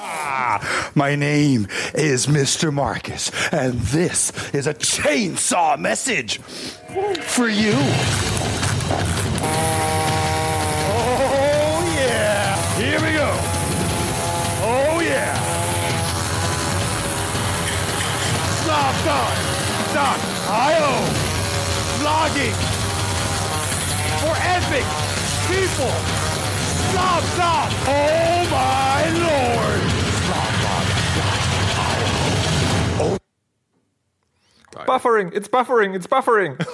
Ah, my name is Mr. Marcus, and this is a chainsaw message for you. Oh, yeah. Here we go. Oh, yeah. Stop, stop, stop. I-O. Vlogging. For epic people. Stop, stop. Oh, my lord. Buffering, it's buffering, it's buffering.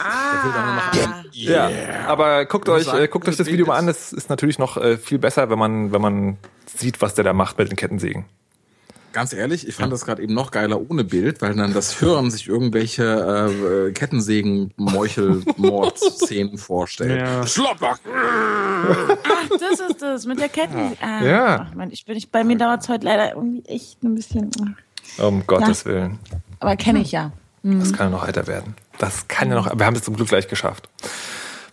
Ah. Ja, aber guckt euch, sagen, äh, guckt euch das Video mal an. Das ist natürlich noch äh, viel besser, wenn man, wenn man sieht, was der da macht mit den Kettensägen. Ganz ehrlich, ich fand das gerade eben noch geiler ohne Bild, weil dann das Hören sich irgendwelche äh, Kettensägen, Meuchel, Mordszenen vorstellt. Ja. Schloppack! Ach, das ist das mit der Ketten. Ah, Ja. Ach, Mann, ich bin, ich, bei mir dauert es heute leider irgendwie echt ein bisschen. Um Gottes Willen. Aber kenne ich ja. Das kann ja noch heiter werden. Das kann ja noch, wir haben es zum Glück gleich geschafft.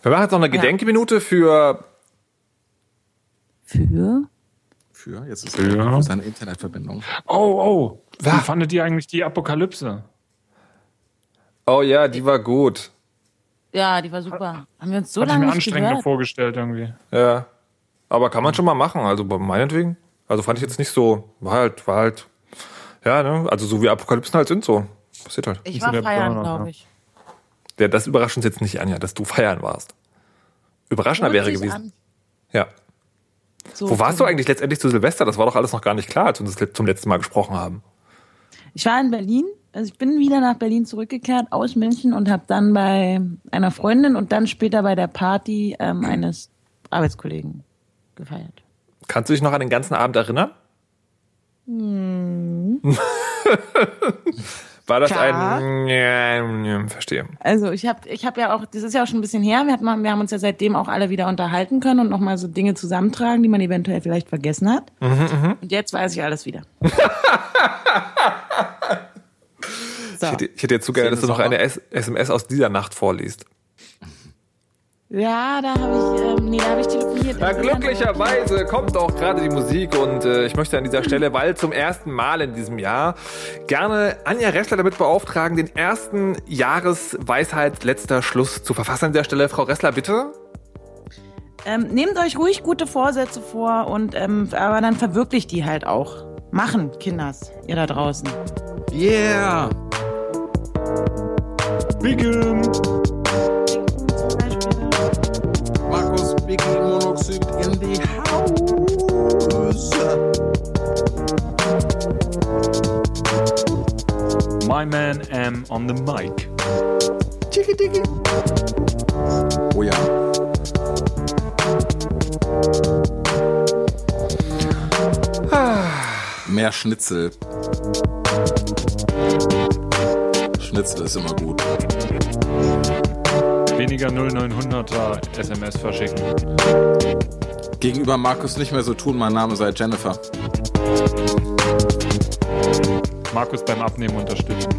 Wir machen jetzt noch eine Gedenkminute für, Für? Für, jetzt ist Ja. seine Internetverbindung. Oh, oh. Wie fandet ihr eigentlich die Apokalypse? oh ja, die war gut. Ja, die war super. Haben wir uns so ich lange mir nicht anstrengender gehört? vorgestellt irgendwie. Ja. Aber kann man schon mal machen, also meinetwegen. Also fand ich jetzt nicht so, war halt, war halt, ja, ne, also so wie Apokalypsen halt sind so. Passiert halt. Ich so war der feiern, glaube ja. ich. Ja, das überrascht uns jetzt nicht, Anja, dass du feiern warst. Überraschender wäre gewesen. an. Ja. So, Wo warst du eigentlich letztendlich zu Silvester? Das war doch alles noch gar nicht klar, als wir uns das zum letzten Mal gesprochen haben. Ich war in Berlin. Also ich bin wieder nach Berlin zurückgekehrt aus München und habe dann bei einer Freundin und dann später bei der Party ähm, eines Arbeitskollegen gefeiert. Kannst du dich noch an den ganzen Abend erinnern? Hm. War das Klar. ein. Ja, verstehe. Also ich habe ich hab ja auch, das ist ja auch schon ein bisschen her, wir, hatten mal, wir haben uns ja seitdem auch alle wieder unterhalten können und nochmal so Dinge zusammentragen, die man eventuell vielleicht vergessen hat. Mhm, und jetzt weiß ich alles wieder. so. Ich hätte, ich hätte jetzt so gerne, dass du noch eine S SMS aus dieser Nacht vorliest. Ja, da habe ich, ähm, nee, da habe ich telefoniert. Na, glücklicherweise kommt auch gerade die Musik und äh, ich möchte an dieser Stelle, weil zum ersten Mal in diesem Jahr, gerne Anja Ressler damit beauftragen, den ersten Jahresweisheit letzter Schluss zu verfassen an dieser Stelle. Frau Ressler, bitte. Ähm, nehmt euch ruhig gute Vorsätze vor und ähm, aber dann verwirklicht die halt auch. Machen, Kinders, ihr da draußen. Yeah! Begin! Monoxid in the house. My man am on the mic. Oh ja. Mehr Schnitzel. Schnitzel ist immer gut. Weniger 0900er SMS verschicken. Gegenüber Markus nicht mehr so tun, mein Name sei Jennifer. Markus beim Abnehmen unterstützen.